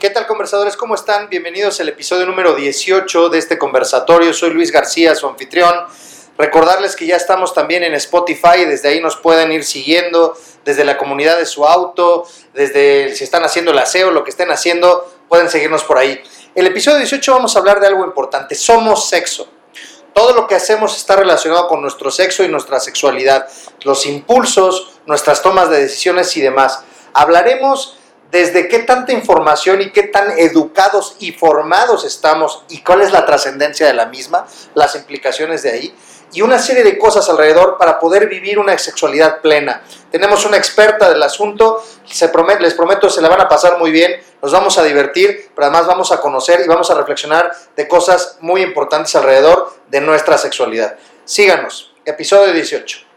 ¿Qué tal conversadores? ¿Cómo están? Bienvenidos al episodio número 18 de este conversatorio. Soy Luis García, su anfitrión. Recordarles que ya estamos también en Spotify, desde ahí nos pueden ir siguiendo, desde la comunidad de su auto, desde si están haciendo el aseo, lo que estén haciendo, pueden seguirnos por ahí. El episodio 18 vamos a hablar de algo importante, somos sexo. Todo lo que hacemos está relacionado con nuestro sexo y nuestra sexualidad, los impulsos, nuestras tomas de decisiones y demás. Hablaremos desde qué tanta información y qué tan educados y formados estamos y cuál es la trascendencia de la misma, las implicaciones de ahí y una serie de cosas alrededor para poder vivir una sexualidad plena. Tenemos una experta del asunto, les prometo se la van a pasar muy bien, nos vamos a divertir, pero además vamos a conocer y vamos a reflexionar de cosas muy importantes alrededor de nuestra sexualidad. Síganos, episodio 18.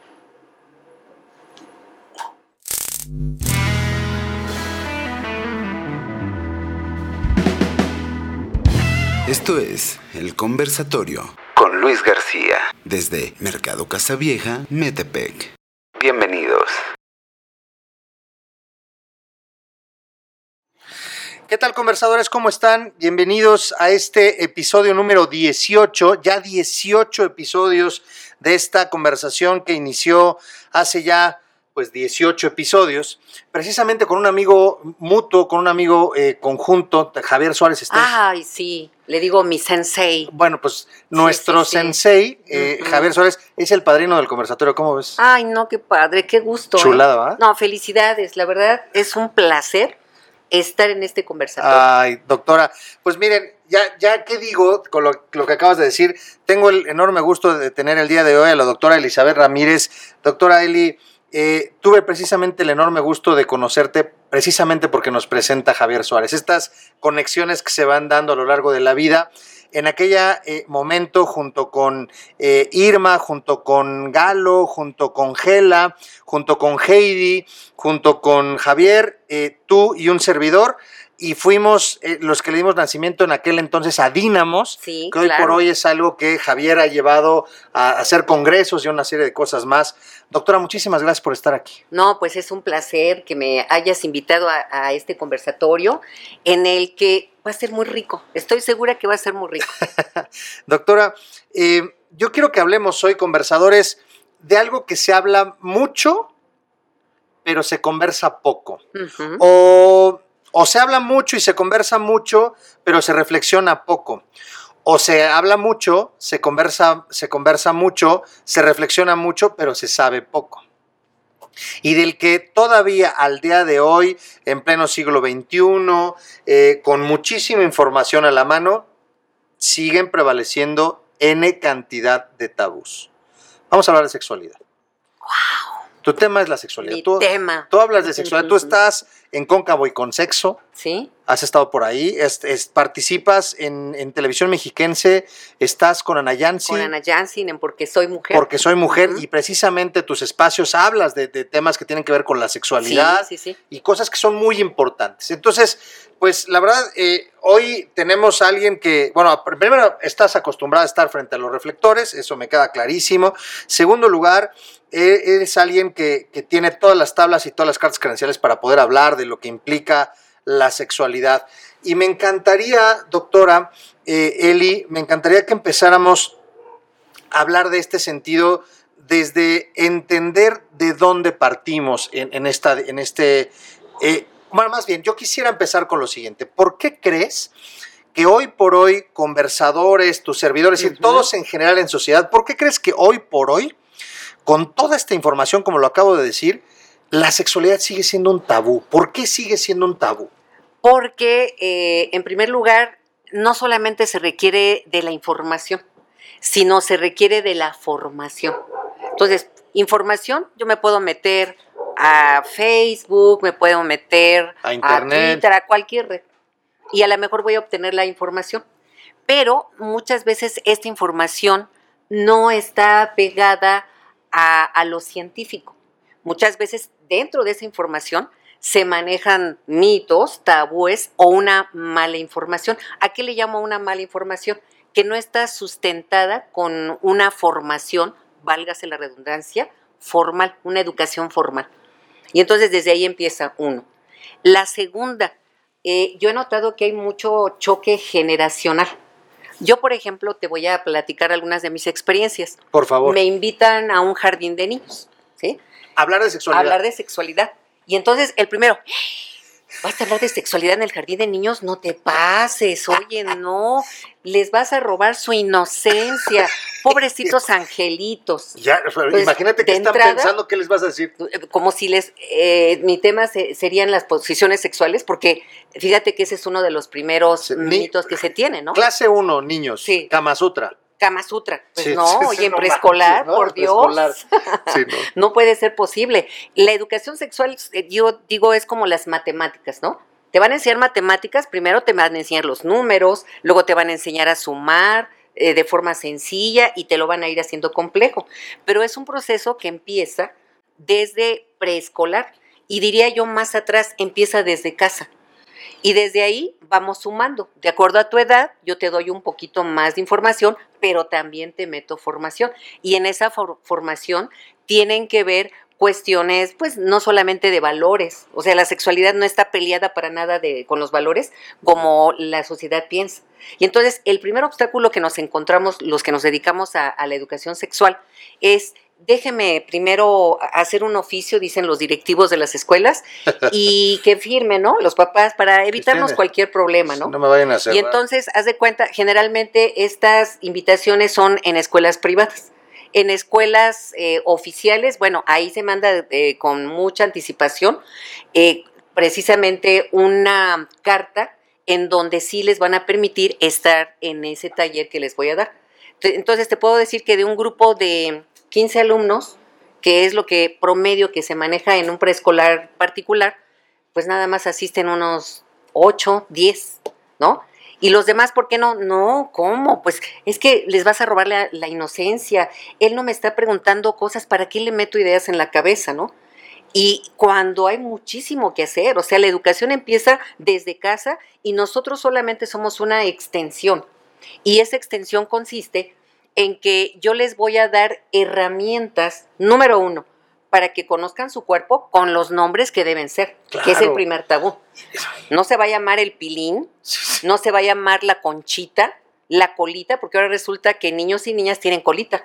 Esto es El Conversatorio con Luis García desde Mercado Casavieja, Metepec. Bienvenidos. ¿Qué tal conversadores? ¿Cómo están? Bienvenidos a este episodio número 18, ya 18 episodios de esta conversación que inició hace ya pues 18 episodios, precisamente con un amigo mutuo, con un amigo eh, conjunto, Javier Suárez está. Ay, sí, le digo mi sensei. Bueno, pues nuestro sensei, eh, Javier Suárez, es el padrino del conversatorio, ¿cómo ves? Ay, no, qué padre, qué gusto. ¿eh? Chulada, ¿va? No, felicidades, la verdad es un placer estar en este conversatorio. Ay, doctora, pues miren, ya, ya que digo con lo, lo, que acabas de decir, tengo el enorme gusto de tener el día de hoy a la doctora Elizabeth Ramírez. Doctora Eli, eh, tuve precisamente el enorme gusto de conocerte precisamente porque nos presenta Javier Suárez. Estas conexiones que se van dando a lo largo de la vida. En aquel eh, momento, junto con eh, Irma, junto con Galo, junto con Gela, junto con Heidi, junto con Javier, tú y un servidor, y fuimos eh, los que le dimos nacimiento en aquel entonces a Dínamos, que hoy por hoy es algo que Javier ha llevado a hacer congresos y una serie de cosas más. Doctora, muchísimas gracias por estar aquí. No, pues es un placer que me hayas invitado a, este conversatorio en el que va a ser muy rico. Estoy segura que va a ser muy rico. Doctora, eh, yo quiero que hablemos hoy, conversadores, de algo que se habla mucho, pero se conversa poco. O o se habla mucho y se conversa mucho, pero se reflexiona poco. O se habla mucho, se conversa, se conversa mucho, se reflexiona mucho, pero se sabe poco. Y del que todavía al día de hoy, en pleno siglo XXI, eh, con muchísima información a la mano, siguen prevaleciendo N cantidad de tabús. Vamos a hablar de sexualidad. ¡Wow! Tu tema es la sexualidad. Mi tema. Tú hablas de sexualidad. Tú estás en Cóncavo y con Sexo. Sí. Has estado por ahí, participas en, televisión mexiquense, estás con Ana Yancy. Con Ana Yancy en Porque Soy Mujer. Porque Soy Mujer y precisamente tus espacios hablas de, temas que tienen que ver con la sexualidad y cosas que son muy importantes. Entonces, pues la verdad, eh, hoy tenemos a alguien que, bueno, primero estás acostumbrada a estar frente a los reflectores, eso me queda clarísimo. Segundo lugar, eres alguien que, que tiene todas las tablas y todas las cartas credenciales para poder hablar de lo que implica la sexualidad. Y me encantaría, doctora eh, Eli, me encantaría que empezáramos a hablar de este sentido desde entender de dónde partimos en, esta, en este... Eh, bueno, más bien, yo quisiera empezar con lo siguiente. ¿Por qué crees que hoy por hoy conversadores, tus servidores y todos en general en sociedad, ¿por qué crees que hoy por hoy, con toda esta información, como lo acabo de decir, la sexualidad sigue siendo un tabú. ¿Por qué sigue siendo un tabú? Porque, eh, en primer lugar, no solamente se requiere de la información, sino se requiere de la formación. Entonces, información, yo me puedo meter a Facebook, me puedo meter a, Internet. a Twitter, a cualquier red. Y a lo mejor voy a obtener la información. Pero muchas veces esta información no está pegada a, lo científico. Muchas veces dentro de esa información se manejan mitos, tabúes o una mala información. ¿A qué le llamo una mala información? Que no está sustentada con una formación, válgase la redundancia, formal, una educación formal. Y entonces desde ahí empieza uno. La segunda, eh, yo he notado que hay mucho choque generacional. Yo, por ejemplo, te voy a platicar algunas de mis experiencias. Por favor. Me invitan a un jardín de niños, ¿sí? Hablar de sexualidad. Hablar de sexualidad. Y entonces, el primero, ¿vas a hablar de sexualidad en el jardín de niños? No te pases, oye, no. Les vas a robar su inocencia. Pobrecitos angelitos. Ya, Pues, imagínate que están entrada- pensando qué les vas a decir. Como si les. eh, mi tema se- serían las posiciones sexuales, porque fíjate que ese es uno de los primeros ni- mitos que se tiene, ¿no? Clase 1, niños. Sí. Kama Sutra. Kama Sutra. Pues Sí, no, sí, sí, oye, en no preescolar, por preescolar. Dios. No. No puede ser posible. La educación sexual, eh, yo digo, es como las matemáticas, ¿no? Te van a enseñar matemáticas, primero te van a enseñar los números, luego te van a enseñar a sumar eh, de forma sencilla y te lo van a ir haciendo complejo. Pero es un proceso que empieza desde preescolar y diría yo más atrás, empieza desde casa. Y desde ahí vamos sumando. De acuerdo a tu edad, yo te doy un poquito más de información, pero también te meto formación. Y en esa for- formación tienen que ver cuestiones, pues no solamente de valores, o sea, la sexualidad no está peleada para nada de, con los valores como la sociedad piensa. Y entonces el primer obstáculo que nos encontramos los que nos dedicamos a la educación sexual es déjeme primero hacer un oficio, dicen los directivos de las escuelas, y que firmen, ¿no? Los papás para evitarnos cualquier problema, ¿no? No me vayan a hacer. Y entonces, haz de cuenta, generalmente estas invitaciones son en escuelas privadas. En escuelas eh, oficiales, bueno, ahí se manda eh, con mucha anticipación eh, precisamente una carta en donde sí les van a permitir estar en ese taller que les voy a dar. Entonces, te puedo decir que de un grupo de 15 alumnos, que es lo que promedio que se maneja en un preescolar particular, pues nada más asisten unos 8, 10, ¿no? Y los demás, ¿por qué no? No, ¿cómo? Pues es que les vas a robar la, la inocencia. Él no me está preguntando cosas, ¿para qué le meto ideas en la cabeza, no? Y cuando hay muchísimo que hacer, o sea, la educación empieza desde casa y nosotros solamente somos una extensión. Y esa extensión consiste en que yo les voy a dar herramientas, número uno, para que conozcan su cuerpo con los nombres que deben ser, que es el primer tabú. No se va a llamar el pilín, no se va a llamar la conchita, la colita, porque ahora resulta que niños y niñas tienen colita.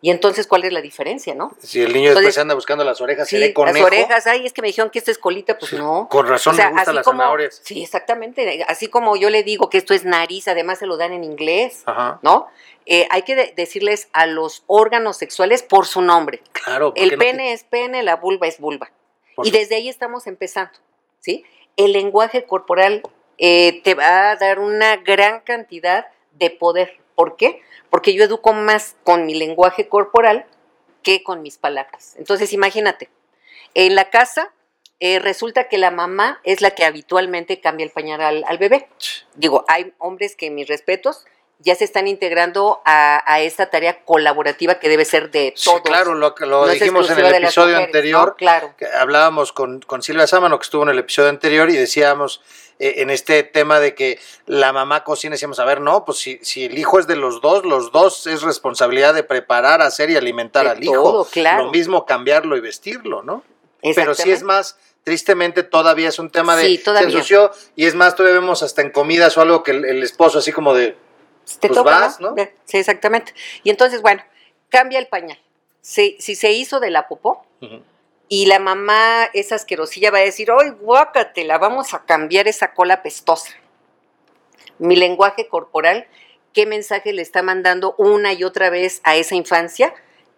Y entonces, ¿cuál es la diferencia, no? Si el niño después Entonces- anda buscando las orejas, Sí, seré conejo. las orejas, ay, es que me dijeron que esto es colita, pues Sí, no. Con razón O sea, me gustan las como- zanahorias. Sí, exactamente. Así como yo le digo que esto es nariz, además se lo dan en inglés, Ajá. ¿no? Eh, hay que de- decirles a los órganos sexuales por su nombre. Claro. El no te- pene es pene, la vulva es vulva. Por Y desde ahí estamos empezando, ¿sí? El lenguaje corporal eh, te va a dar una gran cantidad de poder. ¿Por qué? Porque yo educo más con mi lenguaje corporal que con mis palabras. Entonces, imagínate, en la casa eh, resulta que la mamá es la que habitualmente cambia el pañal al, al bebé. Digo, hay hombres que, mis respetos, ya se están integrando a, a esta tarea colaborativa que debe ser de Sí, todos. claro, lo, lo No dijimos en el episodio mujeres, anterior. ¿no? Claro. que hablábamos con, con Silvia Sámano, que estuvo en el episodio anterior, y decíamos eh, en este tema de que la mamá cocina, decíamos, a ver, no, pues si, si el hijo es de los dos, los dos es responsabilidad de preparar, hacer y alimentar De al hijo. todo, claro. Lo mismo cambiarlo y vestirlo, ¿no? Pero sí Exactamente. es más, tristemente todavía es un tema de Sí, se ensució, y es más, todavía vemos hasta en comidas o algo que el, el esposo así como de, te pues toca, vas, ¿no? Sí, exactamente. Y entonces, bueno, cambia el pañal. Si, si se hizo de la popó y la mamá, esa asquerosilla, va a decir, ¡ay, guácatela! Vamos a cambiar esa cola pestosa. Mi lenguaje corporal, ¿qué mensaje le está mandando una y otra vez a esa infancia?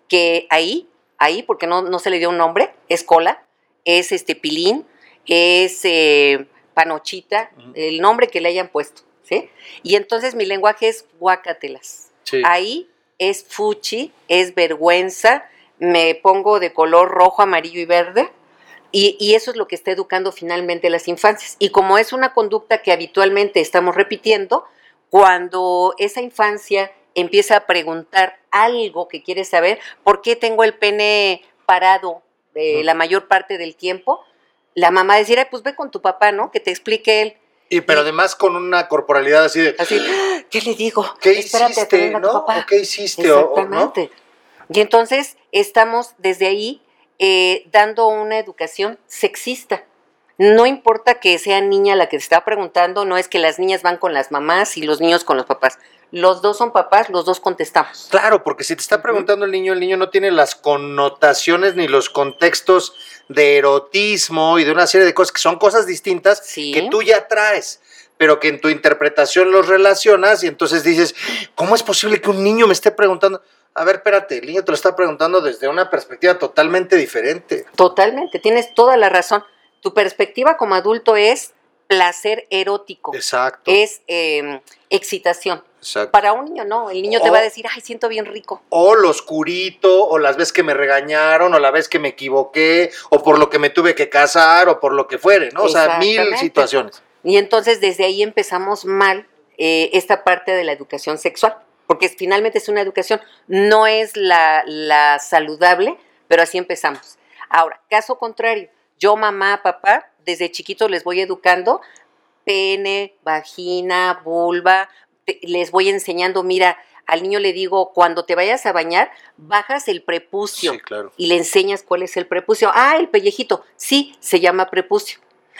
Que ahí, ahí, porque no, no se le dio un nombre, es cola, es este pilín, es eh, panochita, el nombre que le hayan puesto, ¿sí? Y entonces mi lenguaje es guácatelas. Sí. Ahí es fuchi, es vergüenza, me pongo de color rojo, amarillo y verde. Y, y eso es lo que está educando finalmente las infancias. Y como es una conducta que habitualmente estamos repitiendo, cuando esa infancia empieza a preguntar algo que quiere saber, ¿por qué tengo el pene parado eh, la mayor parte del tiempo? La mamá decir, "Ay, pues ve con tu papá, ¿no? Que te explique él. Y pero además con una corporalidad así de, Así, "Ah, ¿qué le digo? ¿qué Espérate hiciste? ¿No? papá". ¿O qué hiciste? O- o- ¿no? Exactamente. Y entonces estamos desde ahí eh, dando una educación sexista. No importa que sea niña la que te está preguntando, no es que las niñas van con las mamás y los niños con los papás. Los dos son papás, los dos contestamos. Claro, porque si te está preguntando el niño, el niño no tiene las connotaciones ni los contextos de erotismo y de una serie de cosas que son cosas distintas Sí. que tú ya traes, pero que en tu interpretación los relacionas y entonces dices, ¿cómo es posible que un niño me esté preguntando? A ver, espérate, el niño te lo está preguntando desde una perspectiva totalmente diferente. Totalmente, tienes toda la razón. Tu perspectiva como adulto es placer erótico, Exacto. es eh, excitación. Exacto. Para un niño no, el niño te va a decir, ay, siento bien rico. o lo oscurito, o las veces que me regañaron, o la vez que me equivoqué, o por lo que me tuve que casar, o por lo que fuere, ¿no? O sea, mil situaciones. Y entonces desde ahí empezamos mal eh, esta parte de la educación sexual, porque finalmente es una educación, no es la, la saludable, pero así empezamos. Ahora, caso contrario, yo mamá, papá, desde chiquitos les voy educando pene, vagina, vulva, te- les voy enseñando, mira, al niño le digo, cuando te vayas a bañar, bajas el prepucio Sí, claro. y le enseñas cuál es el prepucio. Ah, el pellejito, sí, se llama prepucio.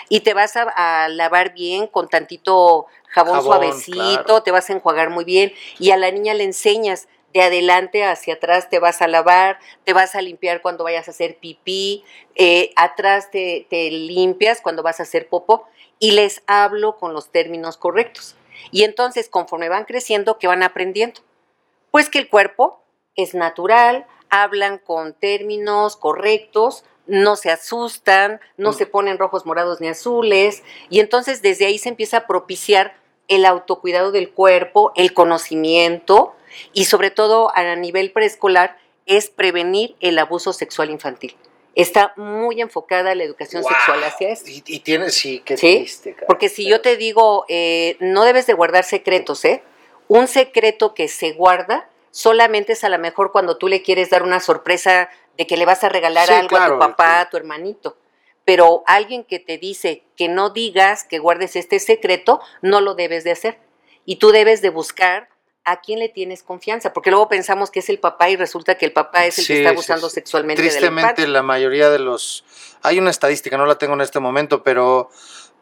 Y te vas a, a lavar bien con tantito jabón, Jabón, suavecito, claro. te vas a enjuagar muy bien y a la niña le enseñas de adelante hacia atrás te vas a lavar, te vas a limpiar cuando vayas a hacer pipí, eh, atrás te, te limpias cuando vas a hacer popó y les hablo con los términos correctos. Y entonces, conforme van creciendo, ¿qué van aprendiendo? Pues que el cuerpo es natural, hablan con términos correctos, no se asustan, no Mm. se ponen rojos, morados ni azules, y entonces desde ahí se empieza a propiciar el autocuidado del cuerpo, el conocimiento y sobre todo a nivel preescolar es prevenir el abuso sexual infantil. Está muy enfocada la educación Wow. sexual hacia eso. Y, y tienes, sí, qué Sí, triste, cara. Porque si yo te digo, eh, no debes de guardar secretos, ¿eh? Un secreto que se guarda solamente es a lo mejor cuando tú le quieres dar una sorpresa de que le vas a regalar Sí, algo claro, a tu papá, sí. a tu hermanito. Pero alguien que te dice que no digas, que guardes este secreto, no lo debes de hacer. Y tú debes de buscar a quién le tienes confianza, porque luego pensamos que es el papá y resulta que el papá es el Sí, que está sí, abusando sí. sexualmente de la Tristemente, la mayoría de los. Hay una estadística, no la tengo en este momento, pero,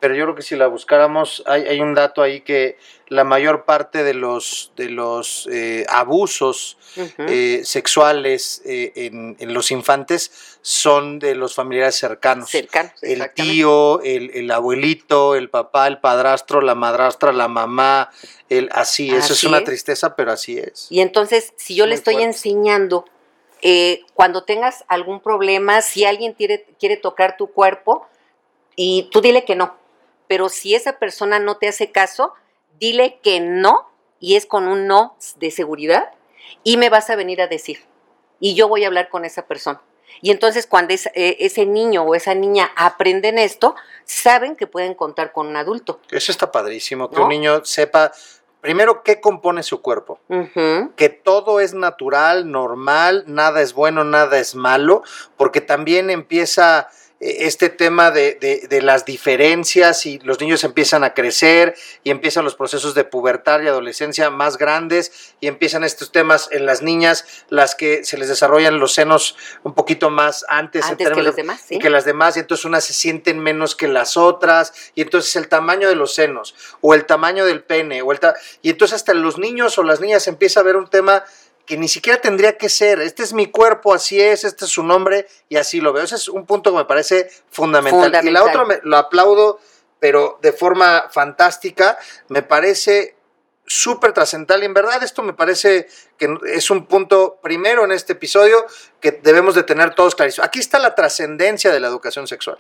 pero yo creo que si la buscáramos, hay, hay un dato ahí que la mayor parte de los, de los eh, abusos eh, sexuales eh, en, en los infantes son de los familiares cercanos. Cercanos, el tío, el, el abuelito, el papá, el padrastro, la madrastra, la mamá, el así, eso es una es. tristeza, pero así es. Y entonces, si yo le estoy fuerte. enseñando, eh, cuando tengas algún problema, si alguien quiere, quiere tocar tu cuerpo, y tú dile que no. Pero si esa persona no te hace caso, dile que no, y es con un no de seguridad, y me vas a venir a decir. Y yo voy a hablar con esa persona. Y entonces cuando es- eh, ese niño o esa niña aprenden esto, saben que pueden contar con un adulto. Eso está padrísimo, que ¿No? un niño sepa primero qué compone su cuerpo. Que todo es natural, normal, nada es bueno, nada es malo, porque también empieza este tema de, de- de las diferencias y los niños empiezan a crecer y empiezan los procesos de pubertad y adolescencia más grandes y empiezan estos temas en las niñas, las que se les desarrollan los senos un poquito más antes, en Antes que los de- demás, y ¿sí? que las demás, y entonces unas se sienten menos que las otras, y entonces el tamaño de los senos, o el tamaño del pene, o el ta- y entonces hasta los niños o las niñas empieza a ver un tema que ni siquiera tendría que ser, este es mi cuerpo, así es, este es su nombre, y así lo veo. Ese es un punto que me parece fundamental. Y la otra me- lo aplaudo, pero de forma fantástica, me parece súper trascendental y en verdad esto me parece que es un punto primero en este episodio que debemos de tener todos clarísimo. Aquí está la trascendencia de la educación sexual.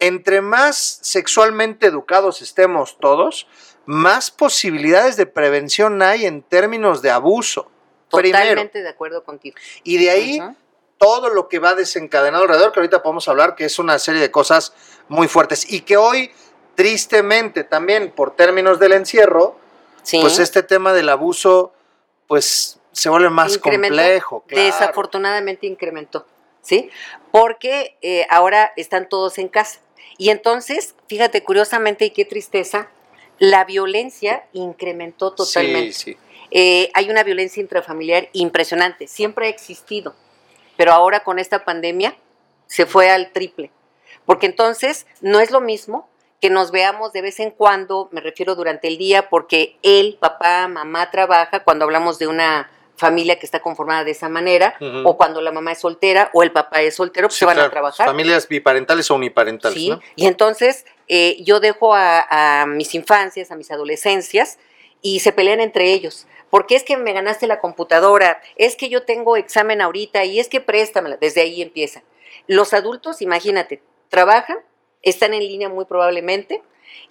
Entre más sexualmente educados estemos todos, más posibilidades de prevención hay en términos de abuso. Primero. Totalmente de acuerdo contigo. Y de ahí todo lo que va desencadenado alrededor, que ahorita podemos hablar, que es una serie de cosas muy fuertes. Y que hoy, tristemente, también por términos del encierro, Sí. pues este tema del abuso, pues se vuelve más Incrementó. complejo. claro. Desafortunadamente incrementó, ¿sí? Porque eh, ahora están todos en casa. Y entonces, fíjate, curiosamente, y qué tristeza, la violencia incrementó totalmente. Sí, sí. Eh, hay una violencia intrafamiliar impresionante, siempre ha existido, pero ahora con esta pandemia se fue al triple, Porque entonces no es lo mismo que nos veamos de vez en cuando, me refiero durante el día, porque él, papá, mamá trabaja, cuando hablamos de una familia que está conformada de esa manera, o cuando la mamá es soltera o el papá es soltero, pues Sí, se van claro, a trabajar. Familias biparentales o uniparentales, Sí, ¿no? y entonces eh, yo dejo a, a mis infancias, a mis adolescencias, y se pelean entre ellos. Porque es que me ganaste la computadora, es que yo tengo examen ahorita y es que préstamela. Desde ahí empiezan. Los adultos, imagínate, trabajan, están en línea muy probablemente,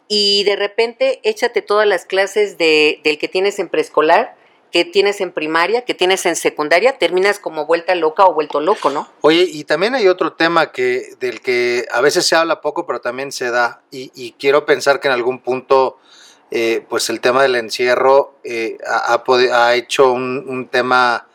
y de repente échate todas las clases de, del que tienes en preescolar, que tienes en primaria, que tienes en secundaria, terminas como vuelta loca o vuelto loco, ¿no? Oye, y también hay otro tema que del que a veces se habla poco, pero también se da, y, y quiero pensar que en algún punto, eh, pues el tema del encierro eh, ha, ha hecho un, un tema,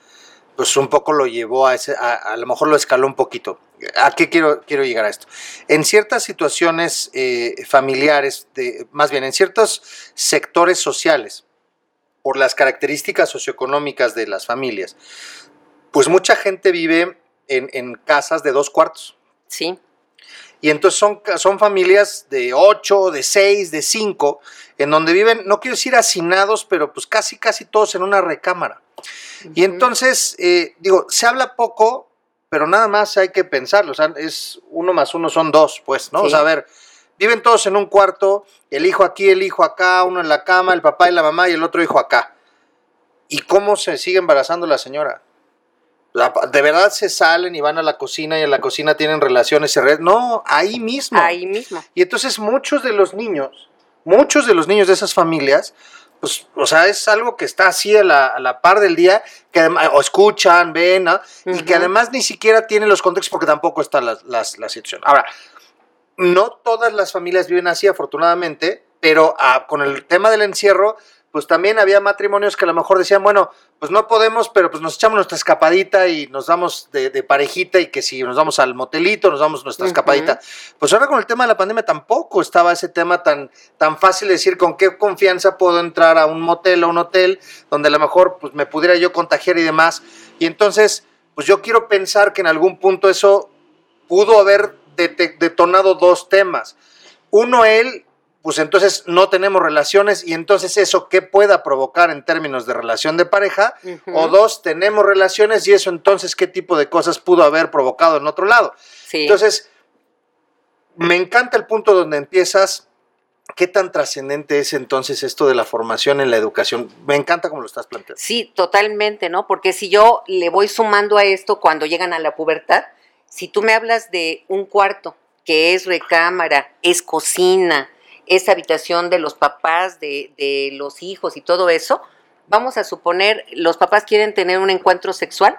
pues un poco lo llevó a ese, a, a lo mejor lo escaló un poquito. ¿A qué quiero, quiero llegar a esto? En ciertas situaciones eh, familiares, de, más bien en ciertos sectores sociales, por las características socioeconómicas de las familias, pues mucha gente vive en, en casas de dos cuartos. Sí, Y entonces son, son familias de ocho, de seis, de cinco, en donde viven, no quiero decir hacinados, pero pues casi, casi todos en una recámara. Y entonces, eh, digo, se habla poco, pero nada más hay que pensarlo. O sea, es uno más uno son dos, pues, ¿no? O Sí. sea, a ver, viven todos en un cuarto, el hijo aquí, el hijo acá, uno en la cama, el papá y la mamá y el otro hijo acá. ¿Y cómo se sigue embarazando la señora? La- de verdad se salen y van a la cocina y en la cocina tienen relaciones. se re- No, ahí mismo. ahí mismo. Y entonces muchos de los niños, muchos de los niños de esas familias, pues, o sea, es algo que está así a la, a la par del día, que o escuchan, ven, ¿no? y que además ni siquiera tienen los contextos porque tampoco está la, las- la situación. Ahora, no todas las familias viven así, afortunadamente, pero ah, con el tema del encierro, pues también había matrimonios que a lo mejor decían, bueno, pues no podemos, pero pues nos echamos nuestra escapadita y nos damos de, de parejita y que si nos vamos al motelito, nos damos nuestra escapadita. Pues ahora con el tema de la pandemia tampoco estaba ese tema tan, tan fácil de decir con qué confianza puedo entrar a un motel o un hotel donde a lo mejor pues me pudiera yo contagiar y demás. Y entonces, pues yo quiero pensar que en algún punto eso pudo haber detonado dos temas. Uno, él, pues entonces no tenemos relaciones y entonces eso, ¿qué pueda provocar en términos de relación de pareja? O dos, tenemos relaciones y eso entonces, ¿qué tipo de cosas pudo haber provocado en otro lado? Sí. Entonces, me encanta el punto donde empiezas. ¿Qué tan trascendente es entonces esto de la formación en la educación? Me encanta cómo lo estás planteando. Sí, totalmente, ¿no? Porque si yo le voy sumando a esto cuando llegan a la pubertad, si tú me hablas de un cuarto que es recámara, es cocina, es habitación de los papás, de, de los hijos y todo eso, vamos a suponer, los papás quieren tener un encuentro sexual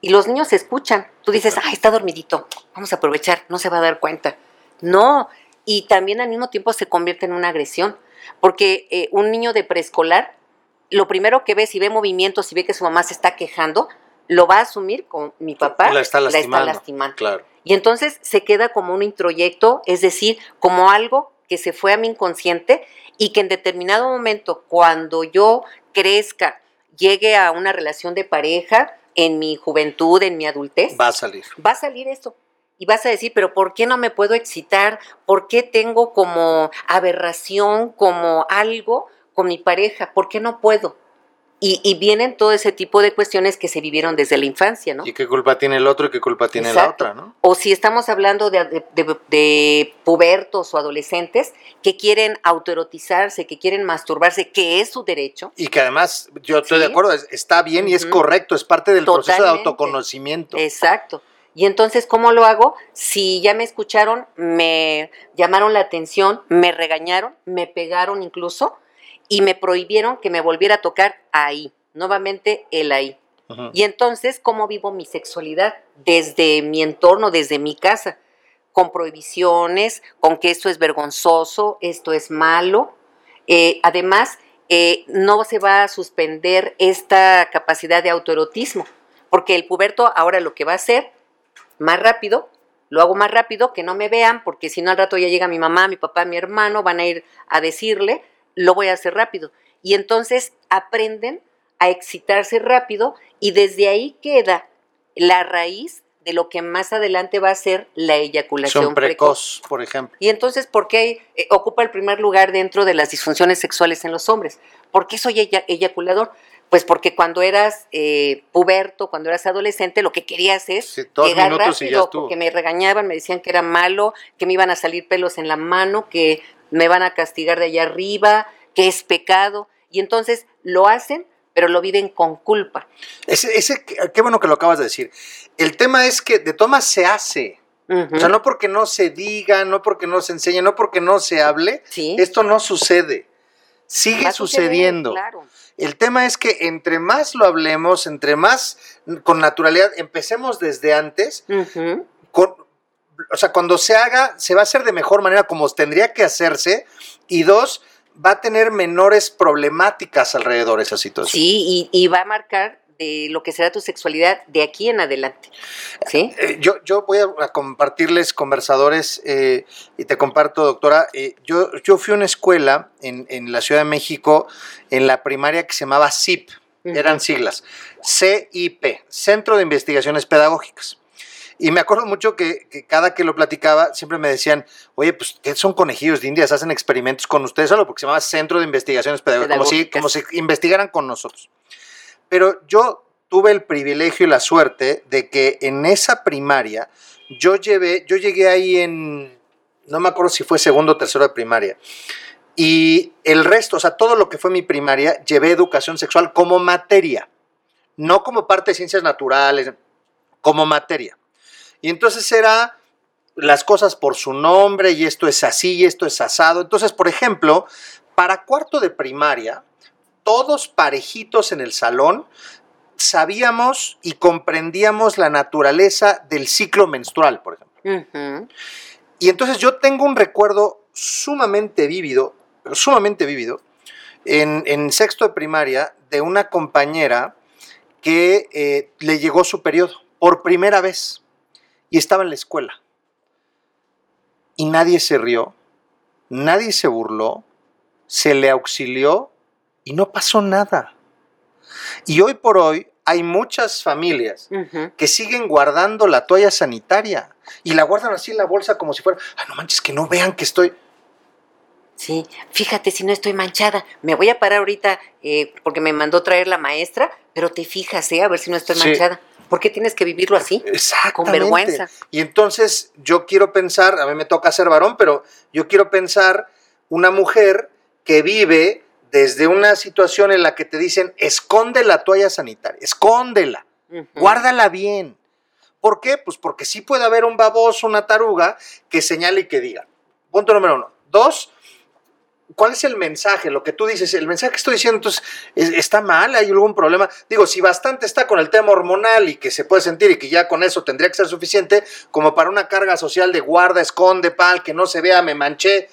y los niños escuchan. Tú dices, ay, está dormidito, vamos a aprovechar, no se va a dar cuenta. No, y también al mismo tiempo se convierte en una agresión, porque eh, un niño de preescolar, lo primero que ve, si ve movimientos, si ve que su mamá se está quejando, lo va a asumir con mi papá, La está lastimando. lastimando. Claro. Y entonces se queda como un introyecto, es decir, como algo que se fue a mi inconsciente y que en determinado momento, cuando yo crezca, llegue a una relación de pareja, en mi juventud, en mi adultez, Va a salir. va a salir eso. Y vas a decir, pero ¿por qué no me puedo excitar? ¿Por qué tengo como aberración, como algo con mi pareja? ¿Por qué no puedo? Y, y vienen todo ese tipo de cuestiones que se vivieron desde la infancia, ¿no? ¿Y qué culpa tiene el otro y qué culpa tiene la otra, no? O si estamos hablando de, de- de- de pubertos o adolescentes que quieren autoerotizarse, que quieren masturbarse, que es su derecho. Y que además, yo estoy Sí. de acuerdo, es- está bien y es correcto, es parte del proceso de autoconocimiento. Exacto. Y entonces, ¿cómo lo hago? Si ya me escucharon, me llamaron la atención, me regañaron, me pegaron incluso y me prohibieron que me volviera a tocar ahí, nuevamente el ahí. Y entonces, ¿cómo vivo mi sexualidad? Desde mi entorno, desde mi casa, con prohibiciones, con que esto es vergonzoso, esto es malo. Eh, además, eh, no se va a suspender esta capacidad de autoerotismo, porque el puberto ahora lo que va a hacer, más rápido, lo hago más rápido, que no me vean, porque si no al rato ya llega mi mamá, mi papá, mi hermano, van a ir a decirle, lo voy a hacer rápido. Y entonces aprenden a excitarse rápido y desde ahí queda la raíz de lo que más adelante va a ser la eyaculación Son precoz, por ejemplo. Y entonces, ¿por qué eh, ocupa el primer lugar dentro de las disfunciones sexuales en los hombres? ¿Por qué soy eya- eyaculador? Pues porque cuando eras eh, puberto, cuando eras adolescente, lo que querías es Sí, llegar minutos y ya rápido, porque me regañaban, me decían que era malo, que me iban a salir pelos en la mano, que me van a castigar de allá arriba, que es pecado. Y entonces lo hacen, pero lo viven con culpa. Ese, ese, qué bueno que lo acabas de decir. El tema es que de tomas se hace. O sea, no porque no se diga, no porque no se enseñe, no porque no se hable, Sí. esto no sucede. Sigue sucediendo. Claro. El tema es que entre más lo hablemos, entre más con naturalidad, empecemos desde antes, con, o sea, cuando se haga, se va a hacer de mejor manera como tendría que hacerse, y dos, va a tener menores problemáticas alrededor de esa situación. Sí, y, y va a marcar de lo que será tu sexualidad de aquí en adelante. ¿Sí? Eh, yo, yo voy a, compartirles, conversadores, eh, y te comparto, doctora. eh, yo, yo fui a una escuela en, en la Ciudad de México, en la primaria que se llamaba CIP, eran siglas, CIP, Centro de Investigaciones Pedagógicas. Y me acuerdo mucho que, que cada que lo platicaba, siempre me decían, oye, pues, ¿qué son conejillos de indias? Hacen experimentos con ustedes solo porque se llamaba Centro de Investigaciones Pedagógicas, como si, Pedagógicas. como si investigaran con nosotros. Pero yo tuve el privilegio y la suerte de que en esa primaria yo llevé, yo llegué ahí en, no me acuerdo si fue segundo o tercero de primaria. Y el resto, o sea, todo lo que fue mi primaria, llevé educación sexual como materia, no como parte de ciencias naturales, como materia. Y entonces era las cosas por su nombre y esto es así y esto es asado. Entonces, por ejemplo, para cuarto de primaria, todos parejitos en el salón, sabíamos y comprendíamos la naturaleza del ciclo menstrual, por ejemplo. Y entonces yo tengo un recuerdo sumamente vívido, sumamente vívido, en, en sexto de primaria, de una compañera que eh, le llegó su periodo por primera vez y estaba en la escuela. Y nadie se rió, nadie se burló, se le auxilió y no pasó nada. Y hoy por hoy hay muchas familias que siguen guardando la toalla sanitaria y la guardan así en la bolsa como si fuera, ah, no manches, que no vean que estoy. Sí, fíjate si no estoy manchada. Me voy a parar ahorita eh, porque me mandó traer la maestra, pero te fijas, ¿eh? A ver si no estoy Sí. ¿Por qué tienes que vivirlo así? Con vergüenza. Y entonces yo quiero pensar, a mí me toca ser varón, pero yo quiero pensar una mujer que vive desde una situación en la que te dicen, esconde la toalla sanitaria, escóndela, guárdala bien. ¿Por qué? Pues porque sí puede haber un baboso, una taruga, que señale y que diga. Punto número uno. Dos, ¿cuál es el mensaje? Lo que tú dices, el mensaje que estoy diciendo, entonces, ¿es- ¿está mal? ¿Hay algún problema? Digo, si bastante está con el tema hormonal y que se puede sentir y que ya con eso tendría que ser suficiente, como para una carga social de guarda, esconde, pal, que no se vea, me manché.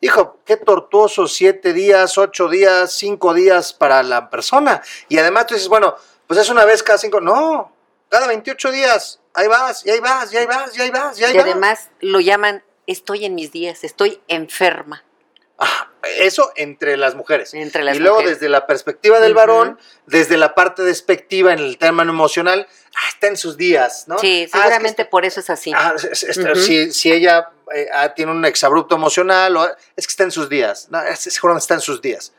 Hijo, qué tortuoso, siete días, ocho días, cinco días para la persona. Y además tú dices, bueno, pues es una vez cada cinco. No, cada 28 días. Ahí vas, y ahí vas, y ahí vas, y ahí vas, y ahí Y vas. además lo llaman estoy en mis días, estoy enferma. Eso entre las mujeres. Entre las y luego mujeres. desde la perspectiva del varón, desde la parte despectiva en el tema emocional, ah, está en sus días, ¿no? Sí, Ah, es que seguramente está- por eso es así. ah, es- es- Ujú. si, si ella eh, ah, tiene un exabrupto emocional, o- es que está en sus días. No, es- seguramente está en sus días.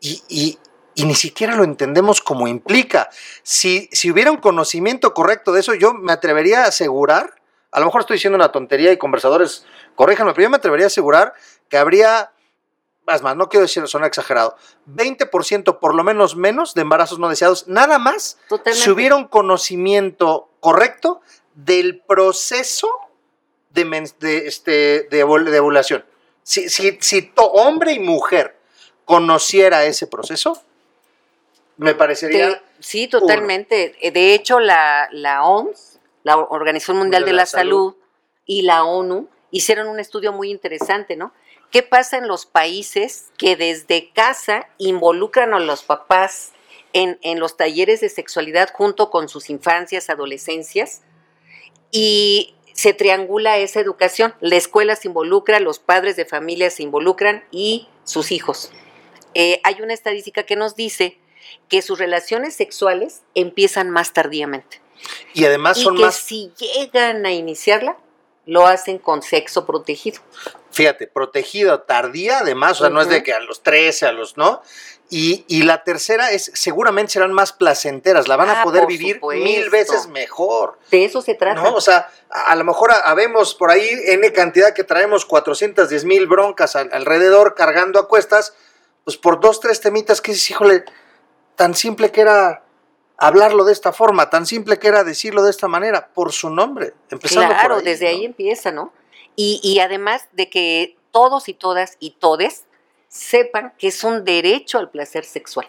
Y, y- y ni siquiera lo entendemos como implica. Si, si hubiera un conocimiento correcto de eso, yo me atrevería a asegurar, a lo mejor estoy diciendo una tontería y conversadores, corríjanme, pero yo me atrevería a asegurar que habría, más más, no quiero decir, suena exagerado, 20% por lo menos menos de embarazos no deseados, nada más Totalmente. si hubiera un conocimiento correcto del proceso de, de, este, de, de ovulación. Si, si, si to- hombre y mujer conociera ese proceso, me parecería... Te- sí, totalmente. De hecho, la, la OMS, la Organización Mundial de la, Salud, y la ONU hicieron un estudio muy interesante, ¿no? ¿Qué pasa en los países que desde casa involucran a los papás en, en los talleres de sexualidad junto con sus infancias, adolescencias? Y se triangula esa educación. La escuela se involucra, los padres de familia se involucran y sus hijos. Eh, hay una estadística que nos dice que sus relaciones sexuales empiezan más tardíamente. Y además y son que más, si llegan a iniciarla, lo hacen con sexo protegido. fíjate, protegido, tardía además, o sea, no es de que a los 13, a los, ¿no? Y, y la tercera es, seguramente serán más placenteras, la van a Ah, poder vivir supuesto. mil veces mejor. De eso se trata. ¿no? O sea, a, a lo mejor ha- habemos por ahí N cantidad que traemos 410 mil broncas al- alrededor cargando a cuestas, pues por dos, tres temitas que dices, híjole, tan simple que era hablarlo de esta forma, tan simple que era decirlo de esta manera, por su nombre, empezando claro, por ahí, desde ¿no? ahí empieza, ¿no? Y, y además de que todos y todas y todes sepan que es un derecho al placer sexual,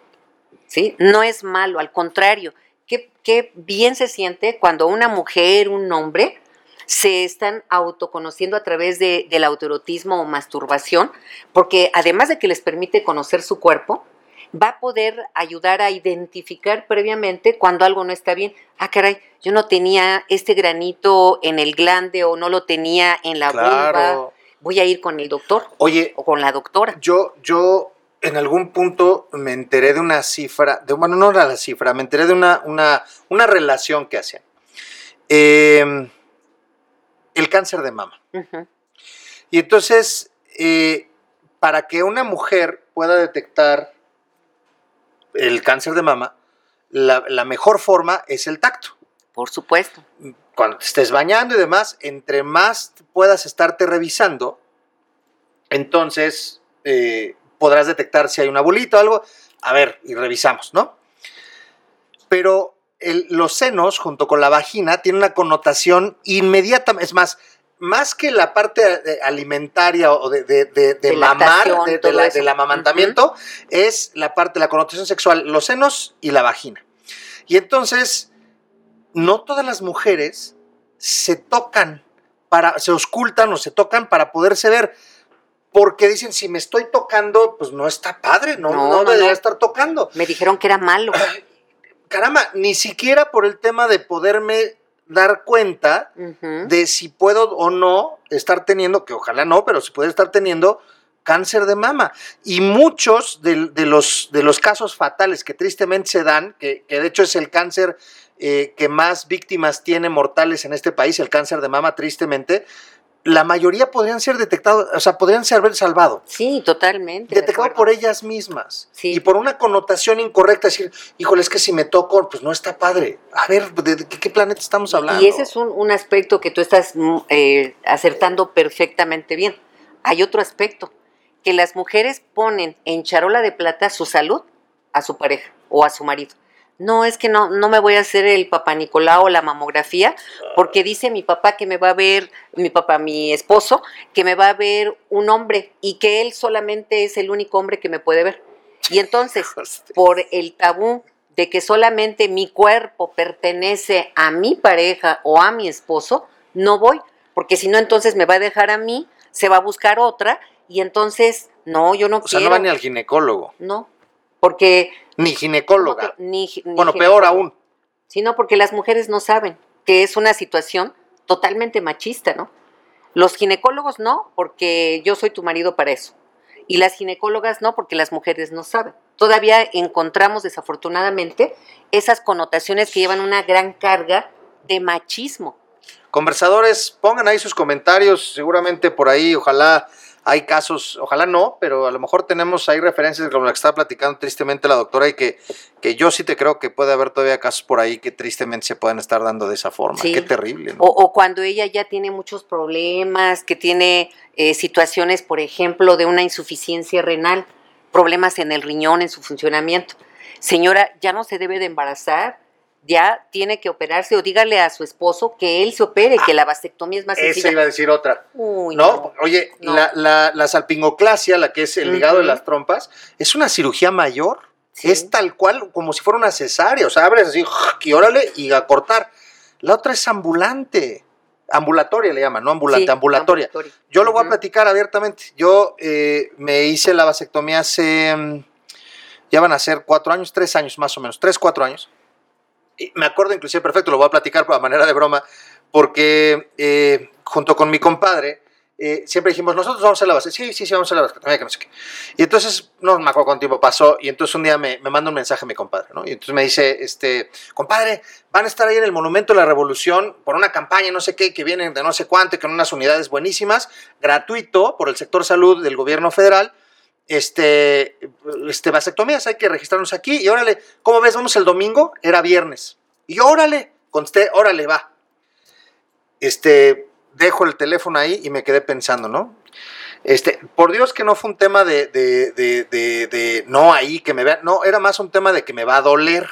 ¿sí? No es malo, al contrario, qué, qué bien se siente cuando una mujer, un hombre, se están autoconociendo a través de, del autoerotismo o masturbación, porque además de que les permite conocer su cuerpo, va a poder ayudar a identificar previamente cuando algo no está bien. Ah, caray, yo no tenía este granito en el glande o no lo tenía en la vulva. Claro. Voy a ir con el doctor Oye, o con la doctora. yo, yo en algún punto me enteré de una cifra, de, bueno, no era la cifra, me enteré de una, una, una relación que hacían. Eh, el cáncer de mama. Y entonces, eh, para que una mujer pueda detectar el cáncer de mama, la, la mejor forma es el tacto. Por supuesto. Cuando te estés bañando y demás, entre más puedas estarte revisando, entonces eh, podrás detectar si hay una bolita o algo. A ver, y revisamos, ¿no? Pero el- los senos, junto con la vagina, tienen una connotación inmediata. Es más, más que la parte eh, alimentaria o de, de- de- de De mamar, de- de la- del amamantamiento, es la parte, la connotación sexual, los senos y la vagina. Y entonces, no todas las mujeres se tocan, para, se ocultan o se tocan para poderse ver. Porque dicen, si me estoy tocando, pues no está padre, no, No, no, no, debería estar tocando. Me dijeron que era malo. Caramba, ni siquiera por el tema de poderme dar cuenta de si puedo o no estar teniendo, que ojalá no, pero si puede estar teniendo cáncer de mama. Y muchos de, de los, de los casos fatales que tristemente se dan, que, que de hecho es el cáncer eh, que más víctimas tiene mortales en este país, el cáncer de mama, tristemente, la mayoría podrían ser detectados, o sea, podrían ser haber salvado. Sí, totalmente. de Detectado por ellas mismas. Sí. Y por una connotación incorrecta, decir, híjole, es que si me toco, pues no está padre. A ver, ¿de, qué planeta estamos hablando? Y ese es un, un aspecto que tú estás mm, eh, acertando perfectamente bien. Hay otro aspecto, que las mujeres ponen en charola de plata su salud a su pareja o a su marido. No, es que no, no me voy a hacer el papá Nicolau o la mamografía, porque dice mi papá que me va a ver, mi papá, mi esposo, que me va a ver un hombre y que él solamente es el único hombre que me puede ver. Y entonces, por el tabú de que solamente mi cuerpo pertenece a mi pareja o a mi esposo, no voy, porque si no entonces me va a dejar a mí, se va a buscar otra y entonces no, yo no O sea, quiero. no va ni al ginecólogo, No, porque ni ginecóloga. ni, ni Bueno, peor aún. sino porque las mujeres no saben que es una situación totalmente machista, ¿no? Los ginecólogos no, porque yo soy tu marido para eso. Y las ginecólogas no, porque las mujeres no saben. Todavía encontramos desafortunadamente esas connotaciones que llevan una gran carga de machismo. Conversadores, pongan ahí sus comentarios, seguramente por ahí, ojalá hay casos, ojalá no, pero a lo mejor tenemos ahí referencias como la que estaba platicando tristemente la doctora y que, que yo sí te creo que puede haber todavía casos por ahí que tristemente se pueden estar dando de esa forma. Sí. Qué terrible, ¿no? O, o cuando ella ya tiene muchos problemas, que tiene eh, situaciones, por ejemplo, de una insuficiencia renal, problemas en el riñón, en su funcionamiento. Señora, ya no se debe de embarazar, ya tiene que operarse o dígale a su esposo que él se opere, que la vasectomía es más Esa sencilla. iba a decir otra. Uy, No, oye, No. La, la, la salpingoclasia, la que es el ligado de las trompas, es una cirugía mayor. Sí. Es tal cual como si fuera una cesárea. O sea, abres así y órale y a cortar. La otra es ambulante. Ambulatoria le llaman, no ambulante, Sí, ambulatoria. ambulatoria. Yo lo voy a platicar abiertamente. Yo eh, me hice la vasectomía hace. mm, Ya van a ser cuatro años, tres años más o menos, tres, cuatro años. Me acuerdo inclusive perfecto, lo voy a platicar por manera de broma, porque eh, junto con mi compadre eh, siempre dijimos, nosotros vamos a la vasectomía. Sí, sí, sí, vamos a la vasectomía, que no sé qué. Y entonces, no me acuerdo cuánto tiempo pasó, y entonces un día me, me manda un mensaje mi compadre, ¿no? Y entonces me dice, este, compadre, van a estar ahí en el Monumento de la Revolución por una campaña, no sé qué, que vienen de no sé cuánto, y con unas unidades buenísimas, gratuito por el sector salud del gobierno federal, este, este, vasectomías, hay que registrarnos aquí, y órale, ¿cómo ves? Vamos el domingo, era viernes. Y yo, órale, contesté, órale, va. Este, dejo el teléfono ahí y me quedé pensando, ¿no? Este, por Dios que no fue un tema de, de, de, de, no ahí, que me vea, no, era más un tema de que me va a doler.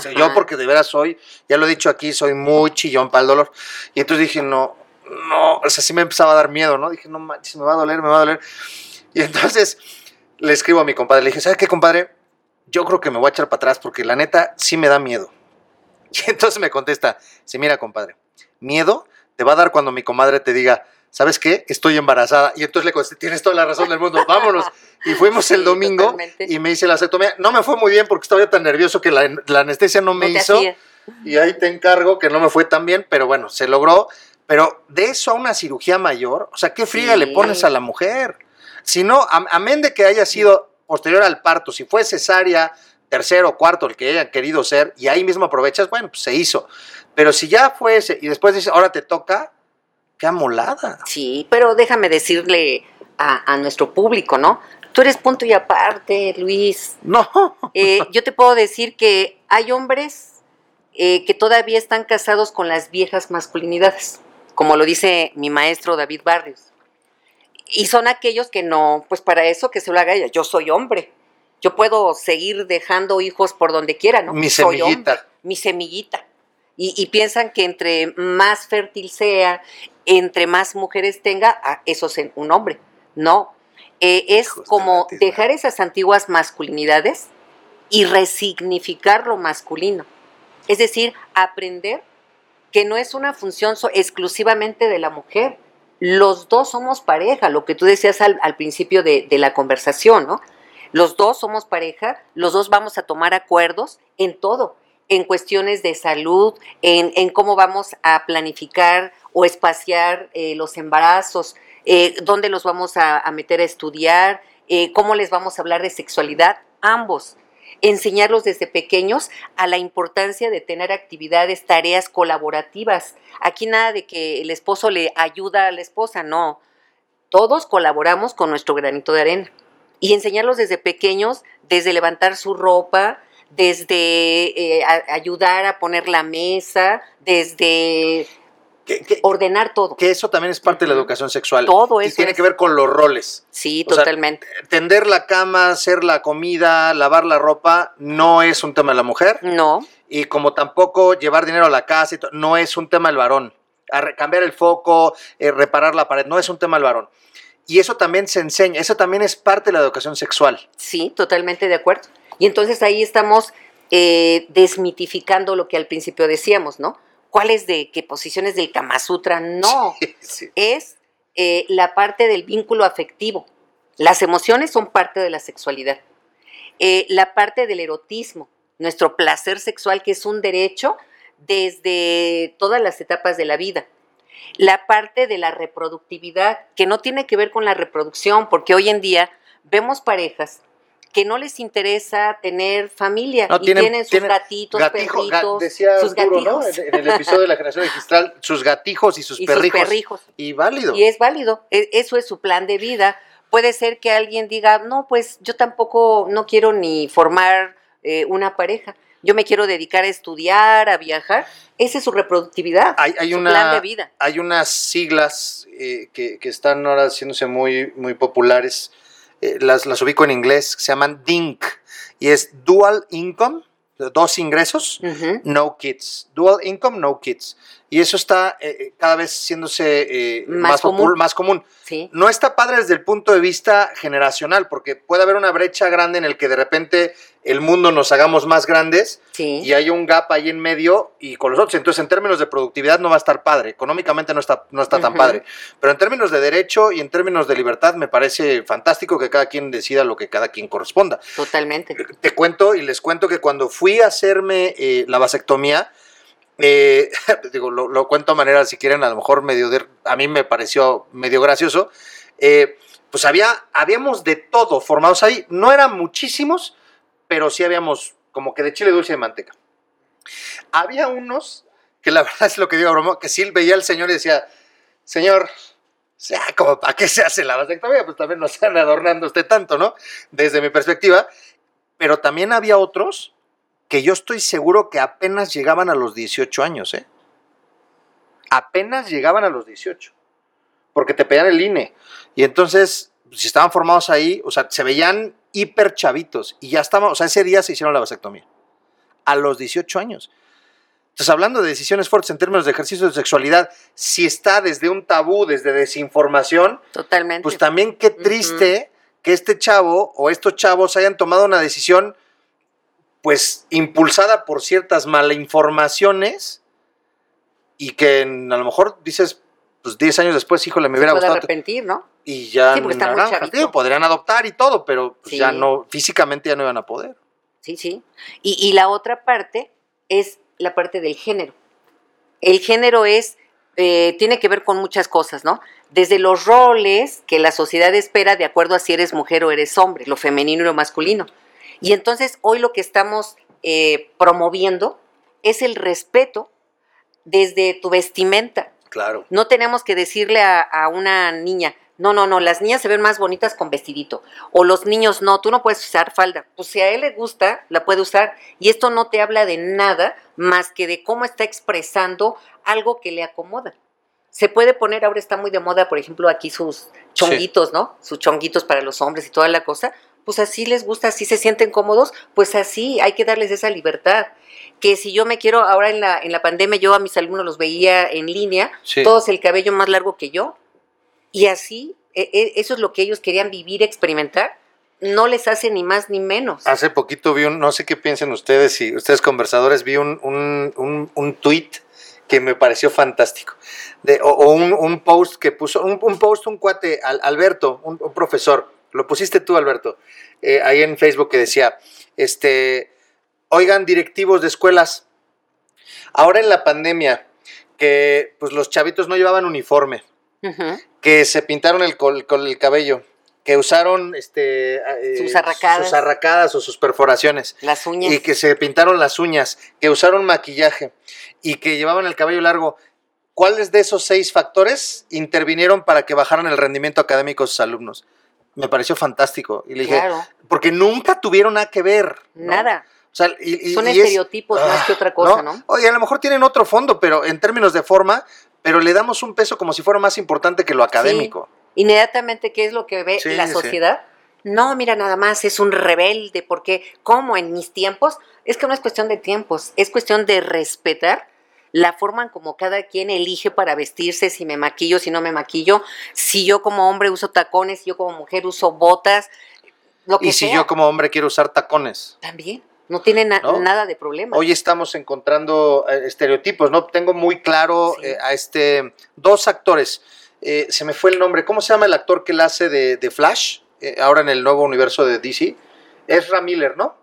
Sea, yo Ajá. porque de veras soy, ya lo he dicho aquí, soy muy chillón para el dolor. Y entonces dije, no, no, o sea, sí me empezaba a dar miedo, ¿no? Dije, no manches, me va a doler, me va a doler. Y entonces le escribo a mi compadre, le dije, ¿sabes qué, compadre? Yo creo que me voy a echar para atrás porque la neta sí me da miedo. Y entonces me contesta, sí, mira, compadre, miedo te va a dar cuando mi comadre te diga, ¿sabes qué? Estoy embarazada. Y entonces le contesté, tienes toda la razón del mundo, vámonos. Y fuimos el domingo totalmente. y me hice la vasectomía. No me fue muy bien porque estaba tan nervioso que la, la anestesia no me No hizo. hacía. Y ahí te encargo que no me fue tan bien, pero bueno, se logró. Pero de eso a una cirugía mayor, o sea, ¿qué friega Sí. le pones a la mujer? Si no, amén de que haya sido posterior al parto, si fue cesárea, tercero, cuarto, el que hayan querido ser, y ahí mismo aprovechas, bueno, pues se hizo. Pero si ya fue ese, y después dices, ahora te toca, qué amolada. Sí, pero déjame decirle a, a nuestro público, ¿no? Tú eres punto y aparte, Luis. No, Eh, yo te puedo decir que hay hombres eh, que todavía están casados con las viejas masculinidades, como lo dice mi maestro David Barrios. Y son aquellos que no, pues para eso que se lo haga ella. Yo soy hombre. Yo puedo seguir dejando hijos por donde quiera, ¿no? Mi Soy semillita. hombre, mi semillita. Y, y piensan que entre más fértil sea, entre más mujeres tenga, ah, eso es un hombre. No. Eh, es Hijos como dejar esas antiguas masculinidades y resignificar lo masculino. Es decir, aprender que no es una función exclusivamente de la mujer. Los dos somos pareja, lo que tú decías al, al principio de, la conversación, ¿no? Los dos somos pareja, los dos vamos a tomar acuerdos en todo, en cuestiones de salud, en, cómo vamos a planificar o espaciar eh, los embarazos, eh, dónde los vamos a, a meter a estudiar, eh, cómo les vamos a hablar de sexualidad, ambos enseñarlos desde pequeños a la importancia de tener actividades, tareas colaborativas. Aquí nada de que el esposo le ayuda a la esposa, no. Todos colaboramos con nuestro granito de arena. Y enseñarlos desde pequeños, desde levantar su ropa, desde eh, ayudar a poner la mesa, desde que, que- ordenar todo. que eso también es parte de la educación sexual. Todo y eso tiene es. que ver con los roles. Sí, O sea, totalmente. tender la cama, hacer la comida, lavar la ropa, no es un tema de la mujer. No, Y como tampoco llevar dinero a la casa, y no es un tema del varón. A cambiar el foco, eh, reparar la pared, no es un tema del varón. Y eso también se enseña, eso también es parte de la educación sexual. Sí, totalmente de acuerdo. Y entonces ahí estamos eh, desmitificando lo que al principio decíamos, ¿no? ¿Cuáles de qué posiciones del Kama Sutra? No, Sí. es eh, la parte del vínculo afectivo. Las emociones son parte de la sexualidad. Eh, la parte del erotismo, nuestro placer sexual, que es un derecho desde todas las etapas de la vida. La parte de la reproductividad, que no tiene que ver con la reproducción, porque hoy en día vemos parejas que no les interesa tener familia No, y tienen- tienen, sus tienen gatitos, Gatijo, ga- perritos, decía sus Arturo, ¿no? En, en el episodio de la generación registral, sus gatijos y sus y sus perrijos. Y válido. Y es válido, e- eso es su plan de vida. Puede ser que alguien diga, no, pues yo tampoco no quiero ni formar eh, una pareja. Yo me quiero dedicar a estudiar, a viajar. Esa es su reproductividad, hay, hay su una, plan de vida. hay unas siglas eh, que, que están ahora haciéndose muy, muy populares. Eh, las, las ubico en inglés, se llaman DINK. Y es Dual Income, dos ingresos, no kids. Dual Income, no kids. Y eso está eh, eh, cada vez siéndose eh, Más más, común. popul- más común. Sí, No está padre desde el punto de vista generacional, porque puede haber una brecha grande en el que de repente el mundo nos hagamos más grandes sí. y hay un gap ahí en medio y con los otros. Entonces, en términos de productividad no va a estar padre, económicamente no está, no está tan Ujú. padre, pero en términos de derecho y en términos de libertad me parece fantástico que cada quien decida lo que cada quien corresponda. Totalmente. Te cuento y les cuento que cuando fui a hacerme eh, la vasectomía, eh, digo, lo, cuento a manera, si quieren, a lo mejor medio a mí me pareció medio gracioso, eh, pues había, habíamos de todo formados ahí, no eran muchísimos, pero sí habíamos como que de chile dulce y de manteca. Había unos que la verdad es lo que digo, broma, que sí veía al señor y decía, señor, sea, como para qué se hace la vasectomía, pues también no están adornando usted tanto, ¿no? Desde mi perspectiva. Pero también había otros que yo estoy seguro que apenas llegaban a los 18 años, ¿eh? Apenas llegaban a los 18. Porque te pedían el INE. Y entonces, si estaban formados ahí, o sea, se veían hiper chavitos. Y ya estaban, o sea, ese día se hicieron la vasectomía. A los 18 años. Entonces, hablando de decisiones fuertes en términos de ejercicio de sexualidad, si está desde un tabú, desde desinformación, Totalmente. pues también qué triste que este chavo o estos chavos hayan tomado una decisión, pues impulsada por ciertas malinformaciones y que en- a lo mejor dices, pues 10 años después, híjole, me se hubiera puede gustado. arrepentir, ¿no? Y ya Sí, porque está muy chavito. podrían adoptar y todo, pero pues, Sí. ya no, físicamente ya no iban a poder. Sí, sí. Y, y la otra parte es la parte del género. El género es, eh, tiene que ver con muchas cosas, ¿no? Desde los roles que la sociedad espera de acuerdo a si eres mujer o eres hombre, lo femenino y lo masculino. Y entonces hoy lo que estamos eh, promoviendo es el respeto desde tu vestimenta. Claro. No tenemos que decirle a, a una niña, no, no, no, las niñas se ven más bonitas con vestidito. O los niños, no, tú no puedes usar falda. Pues si a él le gusta, la puede usar. Y esto no te habla de nada más que de cómo está expresando algo que le acomoda. Se puede poner, ahora está muy de moda, por ejemplo, aquí sus chonguitos, ¿no? Sus chonguitos para los hombres y toda la cosa. Pues así les gusta, así se sienten cómodos, pues así hay que darles esa libertad. Que si yo me quiero, ahora en la, en la pandemia yo a mis alumnos los veía en línea, Sí. todos el cabello más largo que yo. Y así, e- e- eso es lo que ellos querían vivir, experimentar. No les hace ni más ni menos. Hace poquito vi un, no sé qué piensen ustedes, si ustedes conversadores, vi un, un, un, un tweet que me pareció fantástico. De, o o un, un post que puso, un, un post, un cuate, Al- Alberto, un, un profesor, lo pusiste tú, Alberto, eh, ahí en Facebook que decía, este, oigan, directivos de escuelas, ahora en la pandemia, que pues los chavitos no llevaban uniforme, que se pintaron el, col- el cabello, que usaron este, eh, Sus arracadas. sus arracadas o sus perforaciones, Las uñas. y que se pintaron las uñas, que usaron maquillaje y que llevaban el cabello largo. ¿Cuáles de esos seis factores intervinieron para que bajaran el rendimiento académico de sus alumnos? Me pareció fantástico. Y le dije, Claro, porque nunca tuvieron nada que ver. ¿no? nada. O sea, y- y- Son y es- estereotipos más que Ah, otra cosa, ¿no? Oye, a lo mejor tienen otro fondo, pero en términos de forma, pero le damos un peso como si fuera más importante que lo académico. Inmediatamente, ¿qué es lo que ve Sí, la sí. sociedad? No, mira, nada más es un rebelde, porque como en mis tiempos, es que no es cuestión de tiempos, es cuestión de respetar la forma en como cada quien elige para vestirse, si me maquillo, si no me maquillo, si yo como hombre uso tacones, si yo como mujer uso botas, lo que Y si sea, yo como hombre quiero usar tacones. también, no tiene na- ¿No? nada de problema. Hoy estamos encontrando eh, estereotipos, ¿no? Tengo muy claro Sí. eh, a este dos actores. Eh, se me fue el nombre. ¿Cómo se llama el actor que la hace de, de Flash? ahora en el nuevo universo de DC. Ezra Miller, ¿no?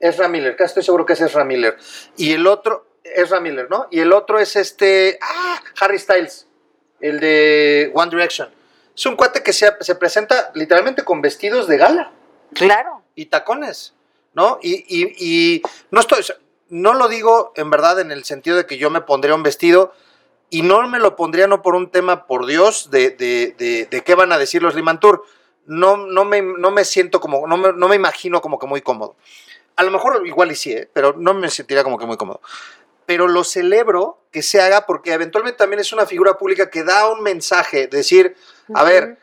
Ezra Miller, casi estoy seguro que es Ezra Miller. Y el otro, Ezra Miller, ¿no? Y el otro es este, ah, Harry Styles, el de One Direction. Es un cuate que se, se presenta literalmente con vestidos de gala Claro, y tacones, ¿no? Y, y- y no estoy, no lo digo en verdad en el sentido de que yo me pondría un vestido y no me lo pondría no por un tema, por Dios, de, de, de, de qué van a decir los Limantur. No, no, me, no me siento como, no me, no me imagino como que muy cómodo. A lo mejor igual y sí, ¿eh? pero no me sentiría como que muy cómodo. Pero lo celebro que se haga porque eventualmente también es una figura pública que da un mensaje, decir, a ver,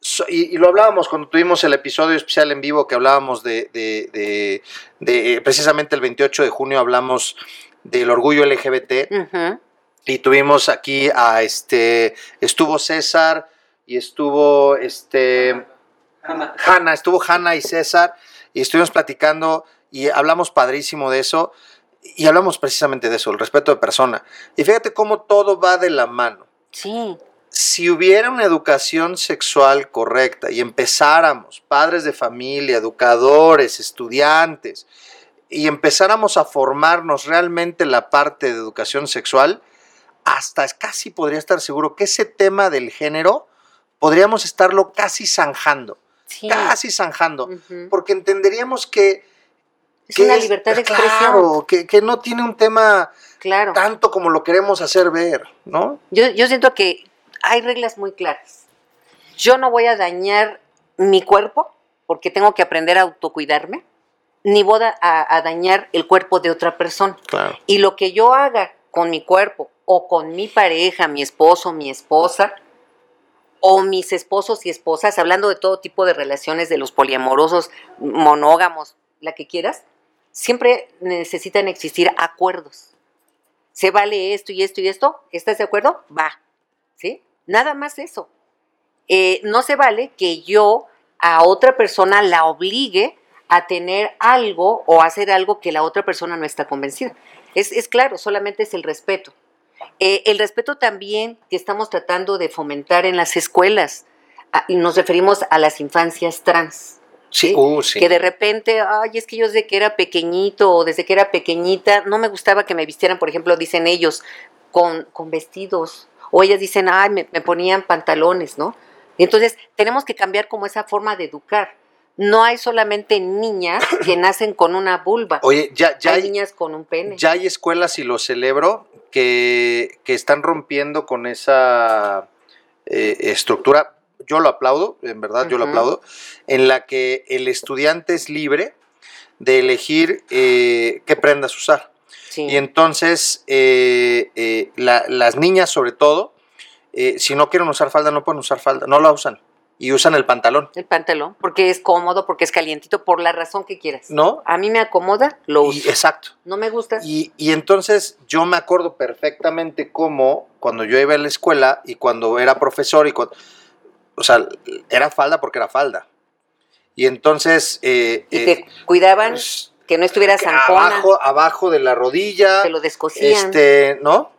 so- y, y lo hablábamos cuando tuvimos el episodio especial en vivo que hablábamos de, de- de- de- precisamente el 28 de junio hablamos del orgullo LGBT y tuvimos aquí a este, estuvo César y estuvo este, Hanna, estuvo Hanna y César y estuvimos platicando y hablamos padrísimo de eso y hablamos precisamente de eso, el respeto de persona. Y fíjate cómo todo va de la mano. Sí, si hubiera una educación sexual correcta y empezáramos, padres de familia, educadores, estudiantes, y empezáramos a formarnos realmente la parte de educación sexual, hasta casi podría estar seguro que ese tema del género podríamos estarlo casi zanjando, Sí. casi zanjando, porque entenderíamos que... Es que una libertad de expresión. Claro, que, que no tiene un tema Claro. tanto como lo queremos hacer ver, ¿no? Yo, yo siento que hay reglas muy claras. Yo no voy a dañar mi cuerpo porque tengo que aprender a autocuidarme, ni voy a, a- a dañar el cuerpo de otra persona. Claro. Y lo que yo haga con mi cuerpo o con mi pareja, mi esposo, mi esposa, o mis esposos y esposas, hablando de todo tipo de relaciones, de los poliamorosos, monógamos, la que quieras, siempre necesitan existir acuerdos. Se vale esto y esto y esto, ¿estás de acuerdo? Va, ¿sí? Nada más eso. Eh, no se vale que yo a otra persona la obligue a tener algo o hacer algo que la otra persona no está convencida. Es, es claro, solamente es el respeto. Eh, el respeto también que estamos tratando de fomentar en las escuelas. Ah, y nos referimos a las infancias trans. Sí, uh, sí. Que de repente, ay, es que yo desde que era pequeñito o desde que era pequeñita, no me gustaba que me vistieran, por ejemplo, dicen ellos, con, con vestidos. O ellas dicen, ay, me, me ponían pantalones, ¿no? Y entonces tenemos que cambiar como esa forma de educar. No hay solamente niñas que nacen con una vulva. Oye, ya, ya, hay hay, niñas con un pene. ya hay escuelas, y lo celebro, que, que están rompiendo con esa eh, estructura. Yo lo aplaudo, en verdad, yo lo aplaudo, en la que el estudiante es libre de elegir eh, qué prendas usar. Sí. Y entonces, eh, eh, la- las niñas, sobre todo, si no quieren usar falda, no pueden usar falda, no la usan. Y usan el pantalón, El pantalón, porque es cómodo, porque es calientito, por la razón que quieras. ¿no? A mí me acomoda, lo Y- uso. exacto. No me gusta. Y, y entonces yo me acuerdo perfectamente cómo cuando yo iba a la escuela y cuando era profesor y cuando, o sea, era falda porque era falda. Y entonces eh, y eh, te cuidaban pues, que no estuviera zancona, abajo, abajo de la rodilla, te lo descosían. este, ¿no?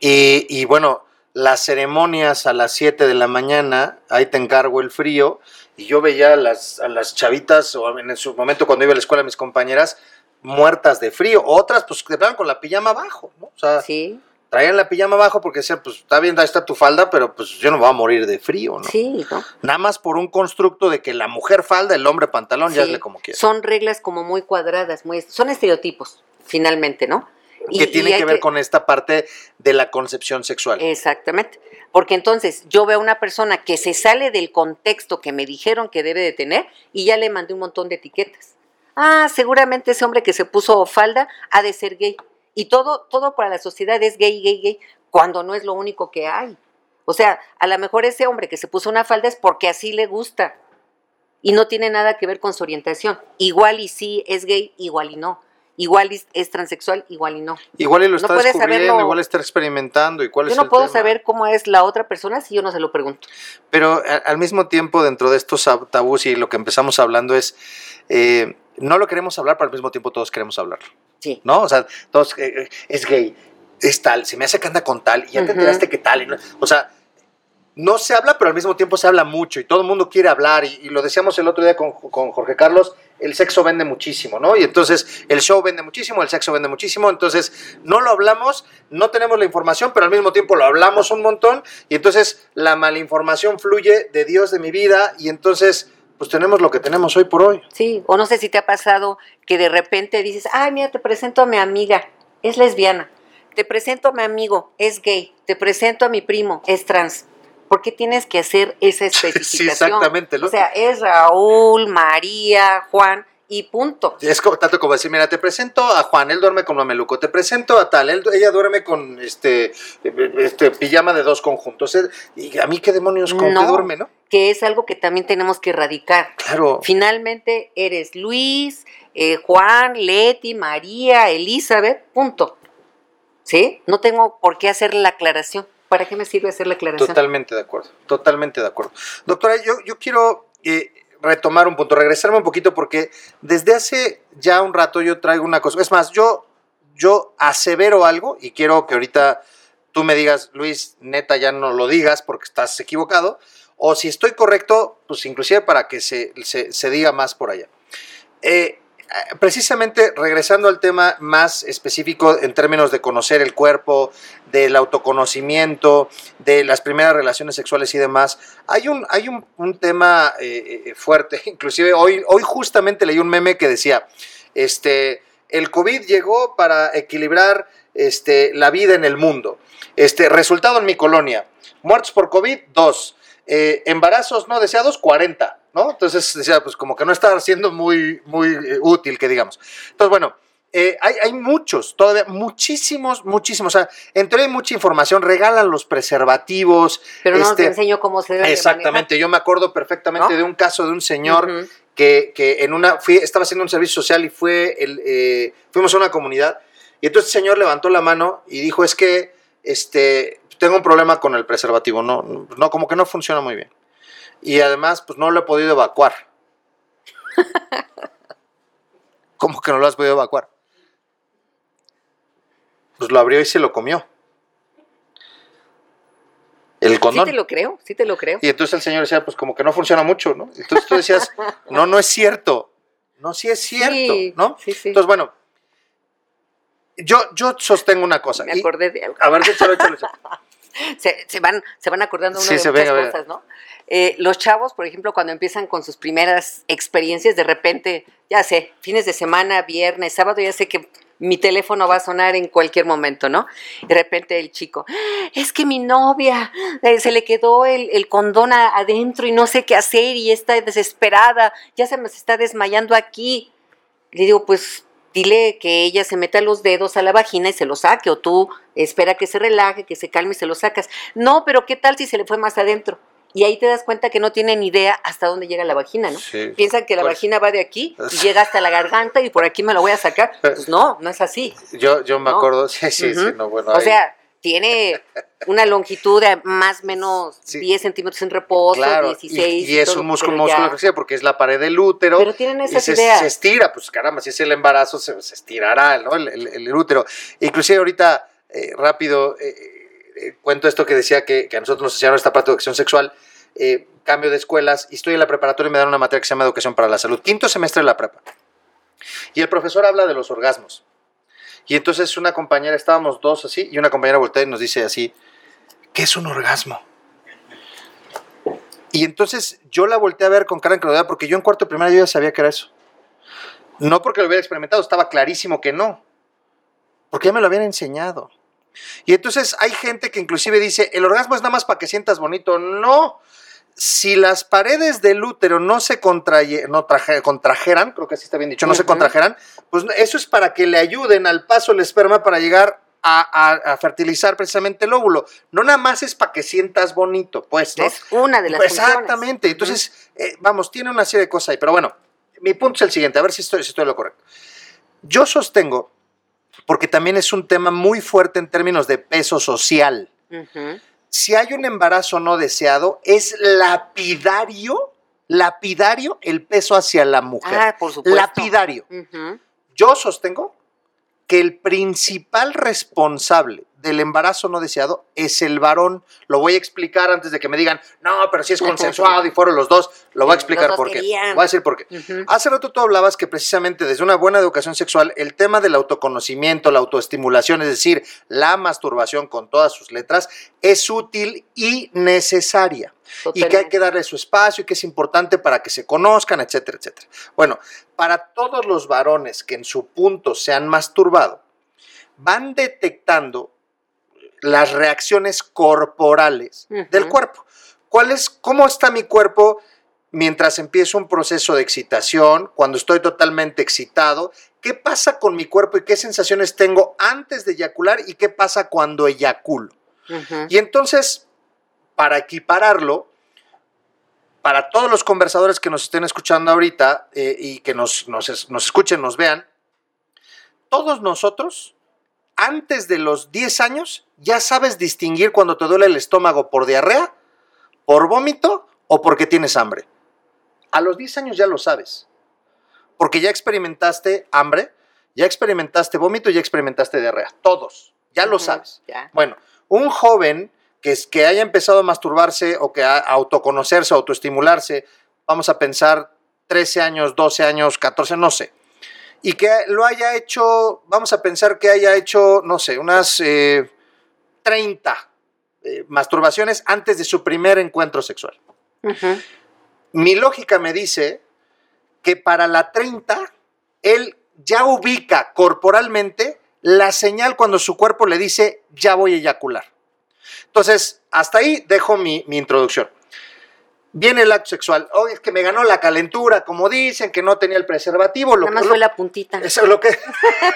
Y, y bueno, las ceremonias a las 7 de la mañana, ahí te encargo el frío, y yo veía a las, a las chavitas, o en su momento cuando iba a la escuela, mis compañeras, muertas de frío, otras pues que estaban con la pijama abajo, ¿no? O sea, Sí, traían la pijama abajo porque decían, pues está bien, ahí está tu falda, pero pues yo no voy a morir de frío, ¿no? sí, ¿no? Nada más por un constructo de que la mujer falda, el hombre pantalón, ya Sí. hazle como quiera. Son reglas como muy cuadradas, muy son estereotipos, finalmente, ¿no? Y- que y tiene que ver con esta parte de la concepción sexual. Exactamente. Porque entonces yo veo a una persona que se sale del contexto que me dijeron que debe de tener y ya le mandé un montón de etiquetas. Ah, seguramente ese hombre que se puso falda ha de ser gay. Y todo, todo para la sociedad es gay, gay, gay, cuando no es lo único que hay. O sea, a lo mejor ese hombre que se puso una falda es porque así le gusta. Y no tiene nada que ver con su orientación. Igual y sí es gay, igual y no. Igual y es transexual, igual y no. Igual y lo No está puedes descubriendo, saberlo. igual está experimentando, y cuál Yo es no el puedo tema. saber cómo es la otra persona si yo no se lo pregunto. Pero a- al mismo tiempo, dentro de estos tab- tabús y lo que empezamos hablando es, eh, no lo queremos hablar, pero al mismo tiempo todos queremos hablarlo, Sí. ¿no? O sea, todos, eh, eh, es gay, es tal, se me hace que anda con tal, y ya te enteraste que tal, y no- o sea, no se habla, pero al mismo tiempo se habla mucho, y todo el mundo quiere hablar, y, y lo decíamos el otro día con, con Jorge Carlos, el sexo vende muchísimo, ¿no? Y entonces el show vende muchísimo, el sexo vende muchísimo, entonces no lo hablamos, no tenemos la información, pero al mismo tiempo lo hablamos un montón, y entonces la malinformación fluye de Dios de mi vida, y entonces pues tenemos lo que tenemos hoy por hoy. Sí, o no sé si te ha pasado que de repente dices, ay, mira, te presento a mi amiga, es lesbiana. Te presento a mi amigo, es gay. Te presento a mi primo, es trans. ¿Por qué tienes que hacer esa especificación? exactamente, ¿no? O sea, es Raúl, María, Juan y punto. Es como, tanto como decir, mira, te presento a Juan, él duerme con mameluco, te presento a tal, él- ella duerme con este, este pijama de dos conjuntos. Y a mí qué demonios con No. qué duerme, ¿no? Que es algo que también tenemos que erradicar. Claro. Finalmente eres Luis, eh, Juan, Leti, María, Elizabeth, punto. ¿Sí? No tengo por qué hacer la aclaración. ¿Para qué me sirve hacer la aclaración? Totalmente de acuerdo, totalmente de acuerdo. Doctora, yo, yo quiero eh, retomar un punto, regresarme un poquito porque desde hace ya un rato yo traigo una cosa. Es más, yo, yo asevero algo y quiero que ahorita tú me digas, Luis, neta, ya no lo digas porque estás equivocado. O si estoy correcto, pues inclusive para que se, se- se diga más por allá. Eh, precisamente regresando al tema más específico en términos de conocer el cuerpo, del autoconocimiento, de las primeras relaciones sexuales y demás, hay un, hay un, un tema eh, eh, fuerte. Inclusive hoy, hoy justamente leí un meme que decía, este, el COVID llegó para equilibrar este, la vida en el mundo. Este, resultado en mi colonia, muertos por COVID, dos. Eh, embarazos no deseados, 40, ¿no? Entonces decía, pues como que no está siendo muy, muy eh, útil, que digamos. Entonces, bueno, eh, hay, hay, muchos, todavía muchísimos, muchísimos. O sea, entre hay mucha información, regalan los preservativos. Pero no este, te enseño cómo se debe Exactamente, yo me acuerdo perfectamente ¿no? de un caso de un señor uh -huh. que, que, en una, fui, estaba haciendo un servicio social y fue, el, eh, fuimos a una comunidad y entonces el señor levantó la mano y dijo, es que, este, tengo un problema con el preservativo, no, no, como que no funciona muy bien. Y además, pues no lo he podido evacuar. ¿Cómo que no lo has podido evacuar? Pues lo abrió y se lo comió. El condón. Sí te lo creo, sí te lo creo. Y entonces el señor decía, pues como que no funciona mucho, ¿no? Entonces tú decías, no, no es cierto. No, sí es cierto, sí, ¿no? Sí, sí. Entonces, bueno, yo, yo sostengo una cosa. Me acordé de algo. A ver, échalo, échalo, échalo. Se, se, van, se van acordando uno sí, de se muchas cosas, ¿no? Eh, los chavos, por ejemplo, cuando empiezan con sus primeras experiencias, de repente, ya sé, fines de semana, viernes, sábado, ya sé que mi teléfono va a sonar en cualquier momento, ¿no? De repente el chico, es que mi novia eh, se le quedó el, el condón a, adentro y no sé qué hacer y está desesperada, ya se me está desmayando aquí. Le digo, pues dile que ella se meta los dedos a la vagina y se lo saque, o tú espera que se relaje, que se calme y se lo sacas. No, pero ¿qué tal si se le fue más adentro? Y ahí te das cuenta que no tienen idea hasta dónde llega la vagina, ¿no? Sí, Piensan que la pues, vagina va de aquí y llega hasta la garganta y por aquí me lo voy a sacar. Pues no, no es así. Yo, yo me ¿no? acuerdo, sí, sí, Uh -huh. sí, no, bueno. O ahí- sea, tiene una longitud de más o menos Sí. 10 centímetros en reposo, Claro, 16. y, y es todo, un músculo, músculo ya- porque es la pared del útero. Pero tienen esas se, ideas. se estira, pues caramba, si es el embarazo, se, se estirará ¿no? el, el- el útero. Inclusive ahorita, eh, rápido, eh, eh, cuento esto que decía que, que a nosotros nos enseñaron esta parte de educación sexual, cambio de escuelas, y estoy en la preparatoria y me dan una materia que se llama Educación para la Salud, quinto semestre de la prepa. Y el profesor habla de los orgasmos. Y entonces una compañera, estábamos dos así, y una compañera voltea y nos dice así, ¿qué es un orgasmo? Y entonces yo la volteé a ver con cara incredulidad porque yo en cuarto de primaria yo ya sabía que era eso. No porque lo hubiera experimentado, estaba clarísimo que no. Porque ya me lo habían enseñado. Y entonces hay gente que inclusive dice, el orgasmo es nada más para que sientas bonito. No. Si las paredes del útero no se contraye, no traje, contrajeran, creo que así está bien dicho, no uh -huh. se contrajeran, pues eso es para que le ayuden al paso del esperma para llegar a, a, a, fertilizar precisamente el óvulo. No nada más es para que sientas bonito, pues, ¿no? Es una de las Exactamente. Entonces, uh -huh. eh, vamos, tiene una serie de cosas ahí. Pero bueno, mi punto es el siguiente, a ver si estoy, si estoy lo correcto. Yo sostengo, porque también es un tema muy fuerte en términos de peso social. Uh -huh. Si hay un embarazo no deseado, es lapidario, lapidario el peso hacia la mujer. Ah, por supuesto. Lapidario. Uh -huh. Yo sostengo que el principal responsable del embarazo no deseado es el varón. Lo voy a explicar antes de que me digan, no, pero si es consensuado y fueron los dos, lo voy a explicar por qué. Voy a decir por qué. Uh -huh. Hace rato tú hablabas que precisamente desde una buena educación sexual, el tema del autoconocimiento, la autoestimulación, es decir, la masturbación con todas sus letras, es útil y necesaria. Totalmente. Y que hay que darle su espacio y que es importante para que se conozcan, etcétera, etcétera. Bueno, para todos los varones que en su punto se han masturbado, van detectando las reacciones corporales uh -huh. del cuerpo. ¿Cuál es, ¿Cómo está mi cuerpo mientras empiezo un proceso de excitación, cuando estoy totalmente excitado? ¿Qué pasa con mi cuerpo y qué sensaciones tengo antes de eyacular y qué pasa cuando eyaculo? Uh -huh. Y entonces, para equipararlo, para todos los conversadores que nos estén escuchando ahorita eh, y que nos, nos, nos escuchen, nos vean, todos nosotros antes de los 10 años ya sabes distinguir cuando te duele el estómago por diarrea, por vómito o porque tienes hambre. A los 10 años ya lo sabes. Porque ya experimentaste hambre, ya experimentaste vómito, ya experimentaste diarrea. Todos. Ya lo sabes. Yeah. Bueno, un joven que, es, que haya empezado a masturbarse o que a autoconocerse, autoestimularse, vamos a pensar 13 años, 12 años, 14, no sé y que lo haya hecho, vamos a pensar que haya hecho, no sé, unas eh, 30 eh, masturbaciones antes de su primer encuentro sexual. Mi lógica me dice que para la 30, él ya ubica corporalmente la señal cuando su cuerpo le dice, ya voy a eyacular. Entonces, hasta ahí dejo mi, mi introducción. Viene el acto sexual. Oye, es que me ganó la calentura, como dicen, que no tenía el preservativo. Lo, Nada más fue la puntita. eso es lo que,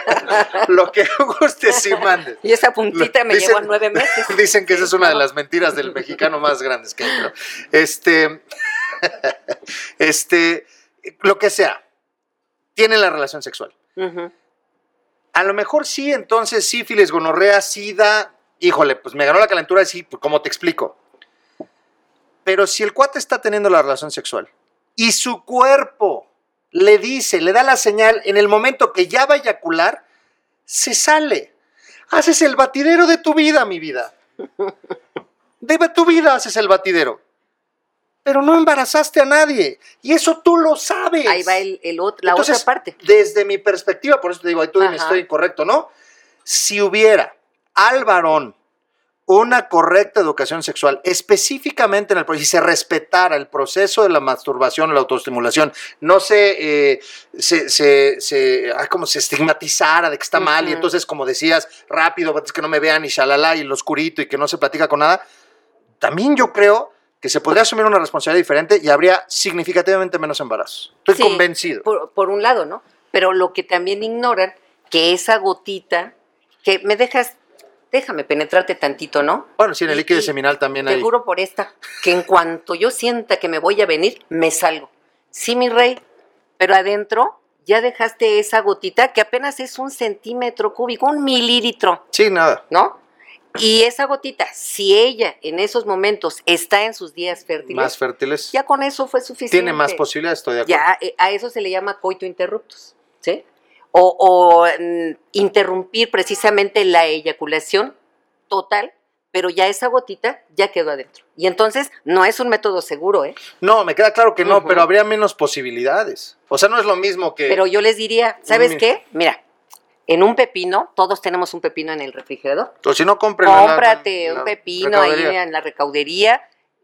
lo que gustes y mandes. Y esa puntita me Dicen- llevó a nueve meses. Dicen que esa es una de las mentiras del mexicano más grandes que hay. ¿no? Este, este, lo que sea, tienen la relación sexual. A lo mejor sí, entonces sífilis, gonorrea, sida, híjole, pues me ganó la calentura, sí, pues, como te explico. Pero si el cuate está teniendo la relación sexual y su cuerpo le dice, le da la señal en el momento que ya va a eyacular, se sale. Haces el batidero de tu vida, mi vida. De tu vida haces el batidero. Pero no embarazaste a nadie. Y eso tú lo sabes. Ahí va el, la Entonces, otra parte. Desde mi perspectiva, por eso te digo, ahí tú Ajá. estoy incorrecto, ¿no? Si hubiera al varón una correcta educación sexual, específicamente en el proceso, si se respetara el proceso de la masturbación, la autoestimulación, no se, eh, se, se, se- ay, como se estigmatizara de que está mal, y entonces, como decías, rápido, es que no me vean y shalala, y lo oscurito, y que no se platica con nada, también yo creo que se podría asumir una responsabilidad diferente y habría significativamente menos embarazos. Estoy Sí, convencido. Por, por un lado, ¿no? Pero lo que también ignoran, que esa gotita, que me dejas, déjame penetrarte tantito, ¿no? Bueno, sí, en el líquido y seminal también Te hay. juro por esta, que en cuanto yo sienta que me voy a venir, me salgo. Sí, mi rey, pero adentro ya dejaste esa gotita que apenas es un centímetro cúbico, un mililitro, Sí, nada. ¿no? Y esa gotita, si ella en esos momentos está en sus días fértiles, Más fértiles. ya con eso fue suficiente. Tiene más posibilidades, estoy de acuerdo. Ya eh, a eso se le llama coito interruptus, ¿sí? O, o, mm, interrumpir precisamente la eyaculación total, pero ya esa gotita ya quedó adentro. Y entonces no es un método seguro, ¿eh? No, me queda claro que no, pero habría menos posibilidades. O sea, no es lo mismo que. Pero yo les diría, ¿sabes qué? Mira, en un pepino, todos tenemos un pepino en el refrigerador. O si no, compren. en la- Cómprate la un pepino ahí en la recaudería,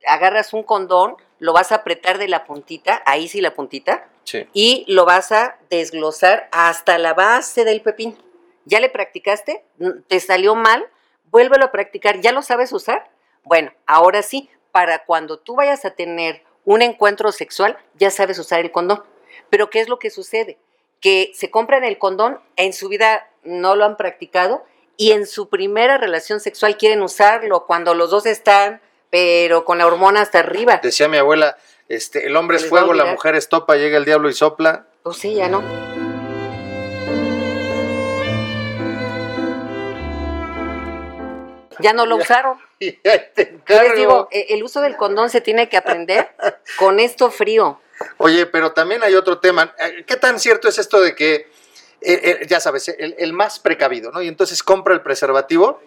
agarras un condón, lo vas a apretar de la puntita, ahí sí la puntita, Sí. y lo vas a desglosar hasta la base del pepino. ¿Ya le practicaste? ¿Te salió mal? Vuélvelo a practicar. ¿Ya lo sabes usar? Bueno, ahora sí, para cuando tú vayas a tener un encuentro sexual, ya sabes usar el condón. Pero ¿qué es lo que sucede? Que se compran el condón, en su vida no lo han practicado y en su primera relación sexual quieren usarlo cuando los dos están, pero con la hormona hasta arriba. Decía mi abuela, este, el hombre es fuego, la mujer es topa, llega el diablo y sopla. Pues sí, ya no. Ya no lo usaron. Y ahí te les digo, eh, el uso del condón se tiene que aprender con esto frío. Oye, pero también hay otro tema. Eh, ¿Qué tan cierto es esto de que, eh, eh, ya sabes, el, el más precavido, ¿no? Y entonces compra el preservativo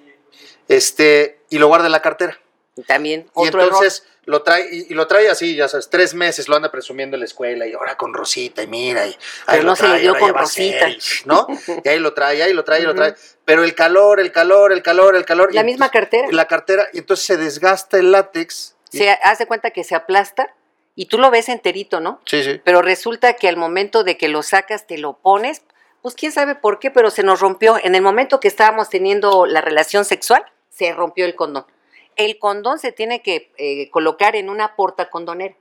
este, y lo guarda en la cartera. También Y entonces lo trae, y, y lo trae así, ya sabes, tres meses lo anda presumiendo en la escuela, y ahora con Rosita, y mira, y Pero no se le dio con ser, Rosita. y- ¿no? Y ahí lo trae, ahí lo trae, ahí lo trae. Pero el calor, el calor, el calor, el calor. La y misma entonces- cartera. La cartera, y entonces se desgasta el látex. y- Se hace cuenta que se aplasta y tú lo ves enterito, ¿no? sí, sí. Pero resulta que al momento de que lo sacas, te lo pones, pues quién sabe por qué, pero se nos rompió. En el momento que estábamos teniendo la relación sexual, se rompió el condón. El condón se tiene que eh, colocar en una porta condonera.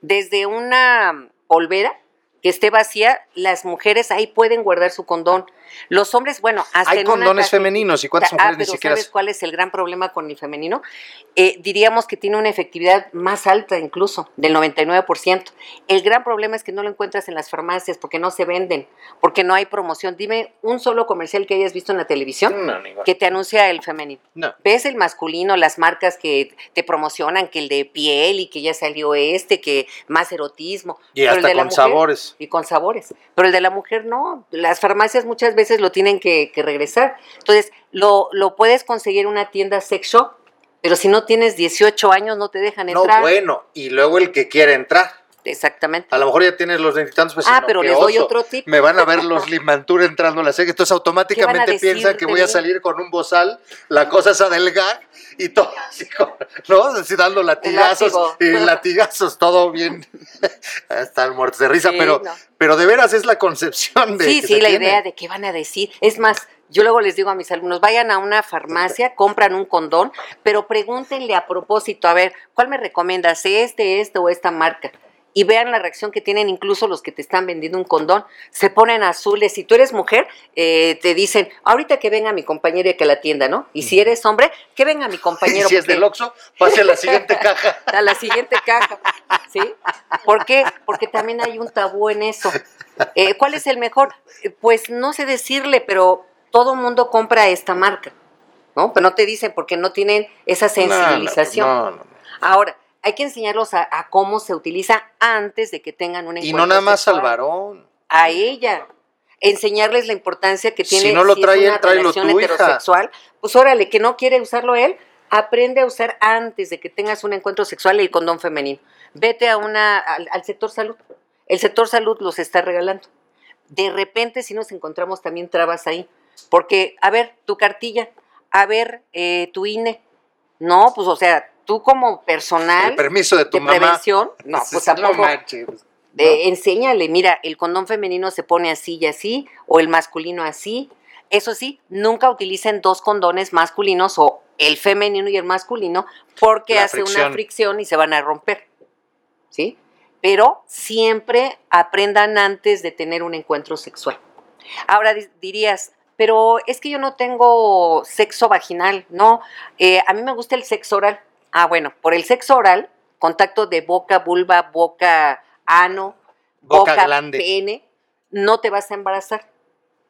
Desde una polvera que esté vacía, las mujeres ahí pueden guardar su condón. Los hombres, bueno, hasta Hay en condones femeninos, ¿y cuántas Ah, mujeres ni pero siquiera ¿sabes cuál es el gran problema con el femenino? Eh, diríamos que tiene una efectividad más alta incluso, del 99%. El gran problema es que no lo encuentras en las farmacias porque no se venden, porque no hay promoción. Dime un solo comercial que hayas visto en la televisión No, ni que te anuncia el femenino. No. Ves el masculino, las marcas que te promocionan, que el de piel y que ya salió este, que más erotismo. Y Pero el hasta de la con mujer- sabores. Y con sabores. Pero el de la mujer no. Las farmacias muchas veces lo tienen que, que regresar. Entonces, lo, lo puedes conseguir en una tienda sex shop, pero si no tienes 18 años no te dejan No, entrar. bueno, y luego el que quiere entrar. Exactamente. A lo mejor ya tienes los veintitantos, pues Ah, pero les doy oso. otro tip. Me van a ver los Limantur entrando a la serie, entonces automáticamente piensan que voy a salir con un bozal, la cosa es adelgar y todo así, ¿no? Así dando latigazos y latigazos, todo bien. Están muertos de risa, Sí, pero, no. pero de veras es la concepción de. Sí, que sí, se la tiene. idea de qué van a decir. Es más, yo luego les digo a mis alumnos, vayan a una farmacia, compran un condón, pero pregúntenle a propósito, a ver, ¿cuál me recomiendas? ¿Este, este o esta marca? Y vean la reacción que tienen incluso los que te están vendiendo un condón. Se ponen azules. Si tú eres mujer, eh, te dicen, ahorita que venga mi compañero y que la atienda, ¿no? Y si eres hombre, que venga mi Y compañero. si es del Oxxo, pase a la siguiente caja. a la siguiente caja, ¿sí? ¿Por qué? Porque también hay un tabú en eso. Eh, ¿Cuál es el mejor? Eh, Pues no sé decirle, pero todo mundo compra esta marca, ¿no? Pero no te dicen porque no tienen esa sensibilización. No, no, no. Ahora, hay que enseñarlos a, a cómo se utiliza antes de que tengan un Y no nada más al varón. A ella. Enseñarles la importancia que Si tiene no lo es trae él, una tráelo relación tú, hija. heterosexual. Pues órale, que no quiere usarlo él, aprende a usar antes de que tengas un encuentro sexual el condón femenino. Vete a una, al, al sector salud. El sector salud los está regalando. De repente si nos encontramos también trabas ahí. Porque, a ver, tu cartilla, a ver, eh, tu INE. No, pues o sea, tú como personal El permiso de tu de mamá. prevención, no, pues tampoco. manches. De- Enséñale, mira, el condón femenino se pone así y así, o el masculino así. Eso sí, nunca utilicen dos condones masculinos o el femenino y el masculino porque La hace fricción. una fricción y se van a romper. ¿Sí? Pero siempre aprendan antes de tener un encuentro sexual. Ahora di- dirías, pero es que yo no tengo sexo vaginal, no, eh, a mí me gusta el sexo oral. Ah, bueno, por el sexo oral, contacto de boca, vulva, boca, ano, Boca boca, glande. pene, no te vas a embarazar.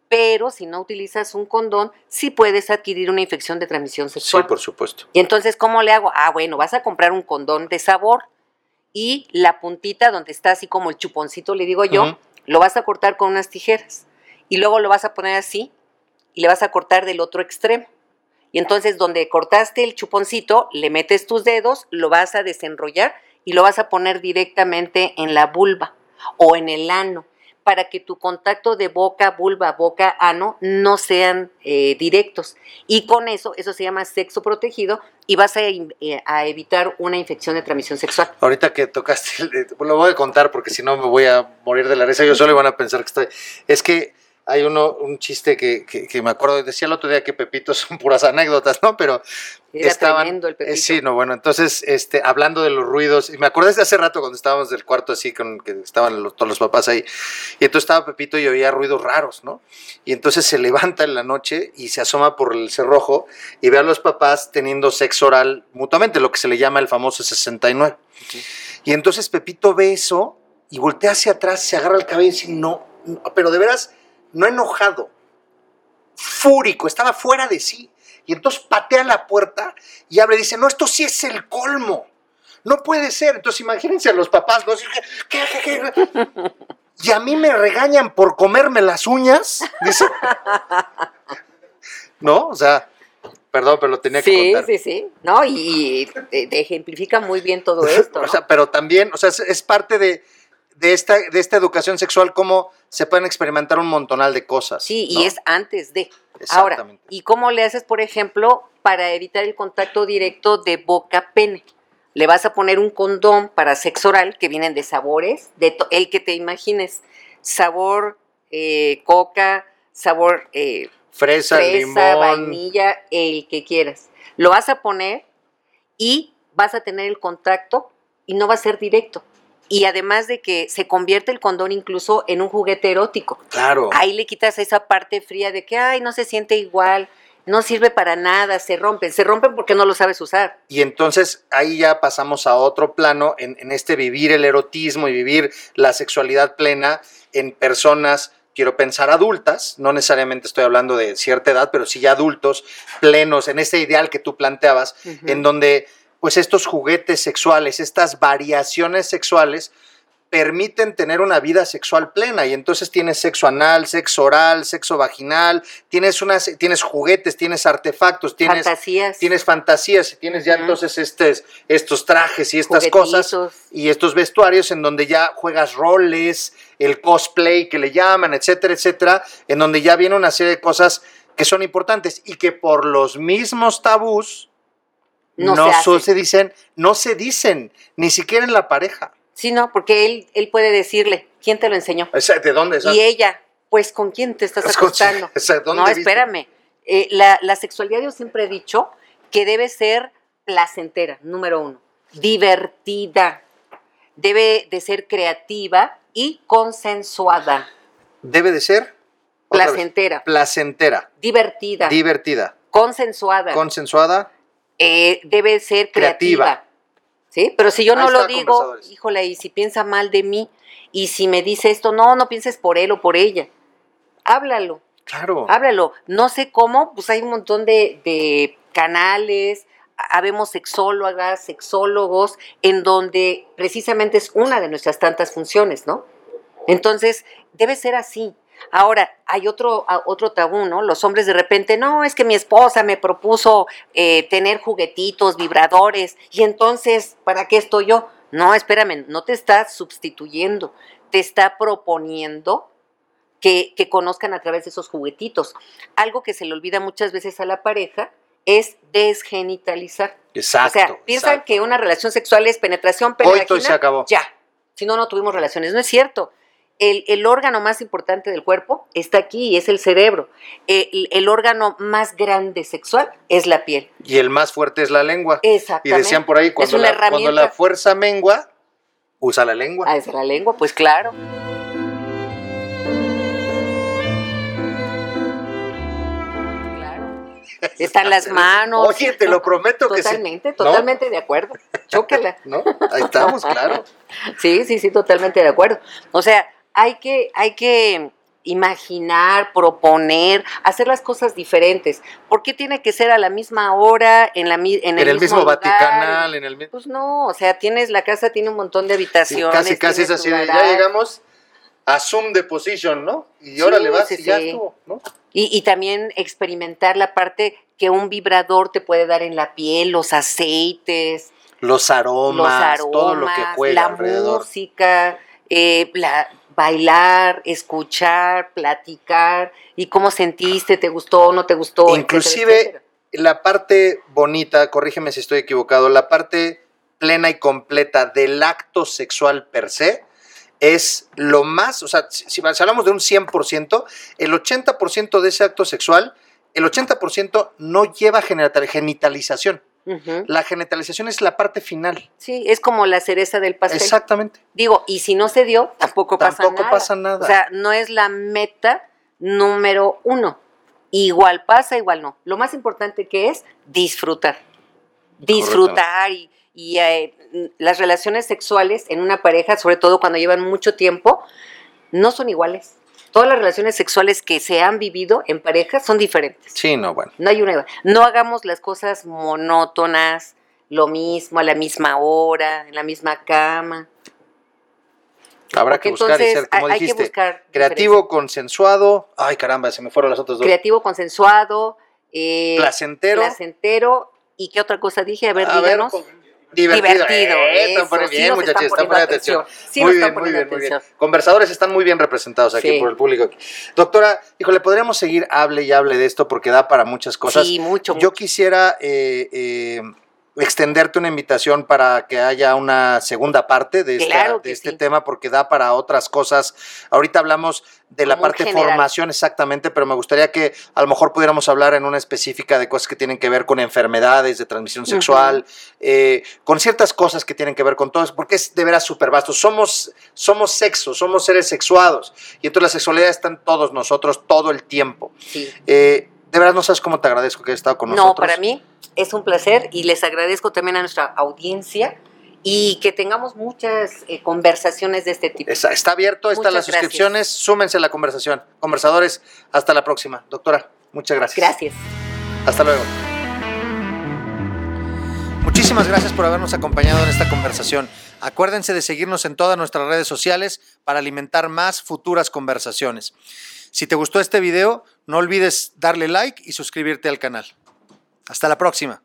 Pero si no utilizas un condón, sí puedes adquirir una infección de transmisión Sí, sexual. por supuesto. Y entonces, ¿cómo le hago? Ah, bueno, vas a comprar un condón de sabor y la puntita donde está así como el chuponcito, le digo yo, lo vas a cortar con unas tijeras y luego lo vas a poner así y le vas a cortar del otro extremo. Y entonces donde cortaste el chuponcito, le metes tus dedos, lo vas a desenrollar y lo vas a poner directamente en la vulva o en el ano para que tu contacto de boca, vulva, boca, ano no sean eh, directos. Y con eso, eso se llama sexo protegido y vas a, eh, evitar una infección de transmisión sexual. Ahorita que tocaste, eh, lo voy a contar porque si no me voy a morir de la risa yo solo van a pensar que estoy. Es que hay uno, un chiste que, que, que me acuerdo, decía el otro día que Pepito son puras anécdotas, ¿no? Pero Era estaban. tremendo el eh, Pepito. sí, no, bueno, entonces, este, hablando de los ruidos, y me acordé de hace rato cuando estábamos del cuarto así, con que estaban los- todos los papás ahí, y entonces estaba Pepito y oía ruidos raros, ¿no? Y entonces se levanta en la noche y se asoma por el cerrojo y ve a los papás teniendo sexo oral mutuamente, lo que se le llama el famoso 69. Y entonces Pepito ve eso y voltea hacia atrás, se agarra el cabello y dice, no, no", pero de veras, no enojado, fúrico, estaba fuera de sí. Y entonces patea la puerta y abre y dice, no, esto sí es el colmo. No puede ser. Entonces imagínense a los papás, ¿Qué, qué, qué? Y a mí me regañan por comerme las uñas. Dice. ¿No? O sea, perdón, pero lo tenía que Sí, contar. sí, sí. No, y, y te, te ejemplifica muy bien todo esto. O sea, pero también, o sea, es, es parte de, de, esta, de esta educación sexual, cómo se pueden experimentar un montonal de cosas. Sí, ¿no? y es antes de. Ahora, Exactamente. ¿y cómo le haces, por ejemplo, para evitar el contacto directo de boca-pene? Le vas a poner un condón para sexo oral que vienen de sabores, de el que te imagines. Sabor eh, coca, sabor eh, Fresa, fresa, limón. vainilla, el que quieras. Lo vas a poner y vas a tener el contacto y no va a ser directo. Y además de que se convierte el condón incluso en un juguete erótico. Claro. Ahí le quitas esa parte fría de que, ay, no se siente igual, no sirve para nada, se rompen. Se rompen porque no lo sabes usar. Y entonces ahí ya pasamos a otro plano en, en este vivir el erotismo y vivir la sexualidad plena en personas, quiero pensar adultas, no necesariamente estoy hablando de cierta edad, pero sí ya adultos, plenos, en ese ideal que tú planteabas, en donde pues estos juguetes sexuales, estas variaciones sexuales, permiten tener una vida sexual plena y entonces tienes sexo anal, sexo oral, sexo vaginal, tienes unas tienes juguetes, tienes artefactos, tienes Fantasías. tienes fantasías y tienes ya entonces estes, estos trajes y estas cosas y estos vestuarios en donde ya juegas roles, el cosplay que le llaman, etcétera, etcétera, en donde ya viene una serie de cosas que son importantes y que por los mismos tabús No no, se so- hace. se dicen, no se dicen, ni siquiera en la pareja. Sí, no, porque él, él puede decirle, ¿quién te lo enseñó? ¿De dónde? Y ella, pues, ¿con quién te estás acostando? o sea, ¿dónde No, viste? espérame. Eh, la, la sexualidad yo siempre he dicho que debe ser placentera, número uno. Divertida. Debe de ser creativa y consensuada. Debe de ser vez, Placentera. placentera, Divertida. divertida, consensuada. consensuada. Eh, debe ser creativa. Creativa. ¿Sí? Pero si yo Ahí no lo digo, híjole, y si piensa mal de mí, y si me dice esto, no, no pienses por él o por ella. Háblalo, Claro. háblalo. No sé cómo, pues hay un montón de, de canales, habemos sexólogas, sexólogos, en donde precisamente es una de nuestras tantas funciones, ¿no? Entonces, debe ser así. Ahora, hay otro, otro tabú, ¿no? Los hombres de repente, no, es que mi esposa me propuso eh, tener juguetitos, vibradores, y entonces, ¿para qué estoy yo? No, espérame, no te está sustituyendo, te está proponiendo que, que conozcan a través de esos juguetitos. Algo que se le olvida muchas veces a la pareja es desgenitalizar. Exacto. o sea, piensan exacto. que una relación sexual es penetración, y vagina, se acabó. Ya. Si no, no tuvimos relaciones. No es cierto. El, el órgano más importante del cuerpo está aquí y es el cerebro. El, el órgano más grande sexual es la piel. Y el más fuerte es la lengua. Y Exactamente. decían por ahí, cuando, la, cuando herramienta. la fuerza mengua, usa la lengua. Ah, es la lengua, pues claro. Claro. Están las manos. Oye, te lo prometo que sí. Totalmente, ¿No? totalmente de acuerdo. Chócala. ¿No? Ahí estamos, claro. Sí, sí, sí, totalmente de acuerdo. O sea, hay que, hay que imaginar, proponer, hacer las cosas diferentes. ¿Por qué tiene que ser a la misma hora, en, la, en En el mismo lugar? Vaticanal, en el mismo... Pues no, o sea, tienes la casa, tiene un montón de Sí, habitaciones. casi, casi es así de, ya llegamos a Zoom de position, ¿no? Y ahora le vas sí, y ya estuvo, ¿no? Y, y también experimentar la parte que un vibrador te puede dar en la piel, los aceites, Los aromas, los aromas, todo lo que juega la alrededor. música, eh, la- bailar, escuchar, platicar, y cómo sentiste, te gustó, no te gustó. Inclusive etcétera. la parte bonita, corrígeme si estoy equivocado, la parte plena y completa del acto sexual per se es lo más, o sea, si, hablamos de un 100%, el 80% de ese acto sexual, el 80% no lleva genita- La genitalización es la parte final. Sí, es como la cereza del pastel. Exactamente. Digo, y si no se dio, tampoco pasa Tampoco nada. pasa nada. O sea, no es la meta número uno. Igual pasa, igual no. Lo más importante que es disfrutar. Disfrutar y, y, eh, las relaciones sexuales en una pareja, sobre todo cuando llevan mucho tiempo, no son iguales. Todas las relaciones sexuales que se han vivido en pareja son diferentes. Sí, no, bueno. No hay una. No hagamos las cosas monótonas, lo mismo, a la misma hora, en la misma cama. Habrá Porque que buscar y entonces ser, como hay- hay que dijiste, buscar creativo, consensuado. Ay, caramba, se me fueron las otras dos. Creativo, consensuado, eh, Placentero. placentero. ¿Y qué otra cosa dije? A ver, A díganos. con- divertido. Divertido, eso, poniendo sí bien, muchachos, están están poniendo atención. atención. Sí muy bien, muy bien, muy bien. Conversadores están muy bien representados aquí Sí. por el público. Doctora, híjole, podríamos seguir, hable y hable de esto porque da para muchas cosas. Sí, mucho, Yo mucho. quisiera eh, eh, extenderte una invitación para que haya una segunda parte de, esta- Claro de que este sí. tema porque da para otras cosas. Ahorita hablamos de la Como parte formación exactamente, pero me gustaría que a lo mejor pudiéramos hablar en una específica de cosas que tienen que ver con enfermedades de transmisión sexual, eh, con ciertas cosas que tienen que ver con todo eso, porque es de veras súper vasto. Somos, somos sexo, somos seres sexuados, y entonces la sexualidad está en todos nosotros todo el tiempo. Sí. Eh, de verdad no sabes cómo te agradezco que hayas estado con No, nosotros. para mí es un placer y les agradezco también a nuestra audiencia y que tengamos muchas eh, conversaciones de este tipo. Está, está abierto, están las gracias. suscripciones, súmense a la conversación. Conversadores, hasta la próxima. Doctora, muchas gracias. Gracias. Hasta luego. Muchísimas gracias por habernos acompañado en esta conversación. Acuérdense de seguirnos en todas nuestras redes sociales para alimentar más futuras conversaciones. Si te gustó este video, no olvides darle like y suscribirte al canal. Hasta la próxima.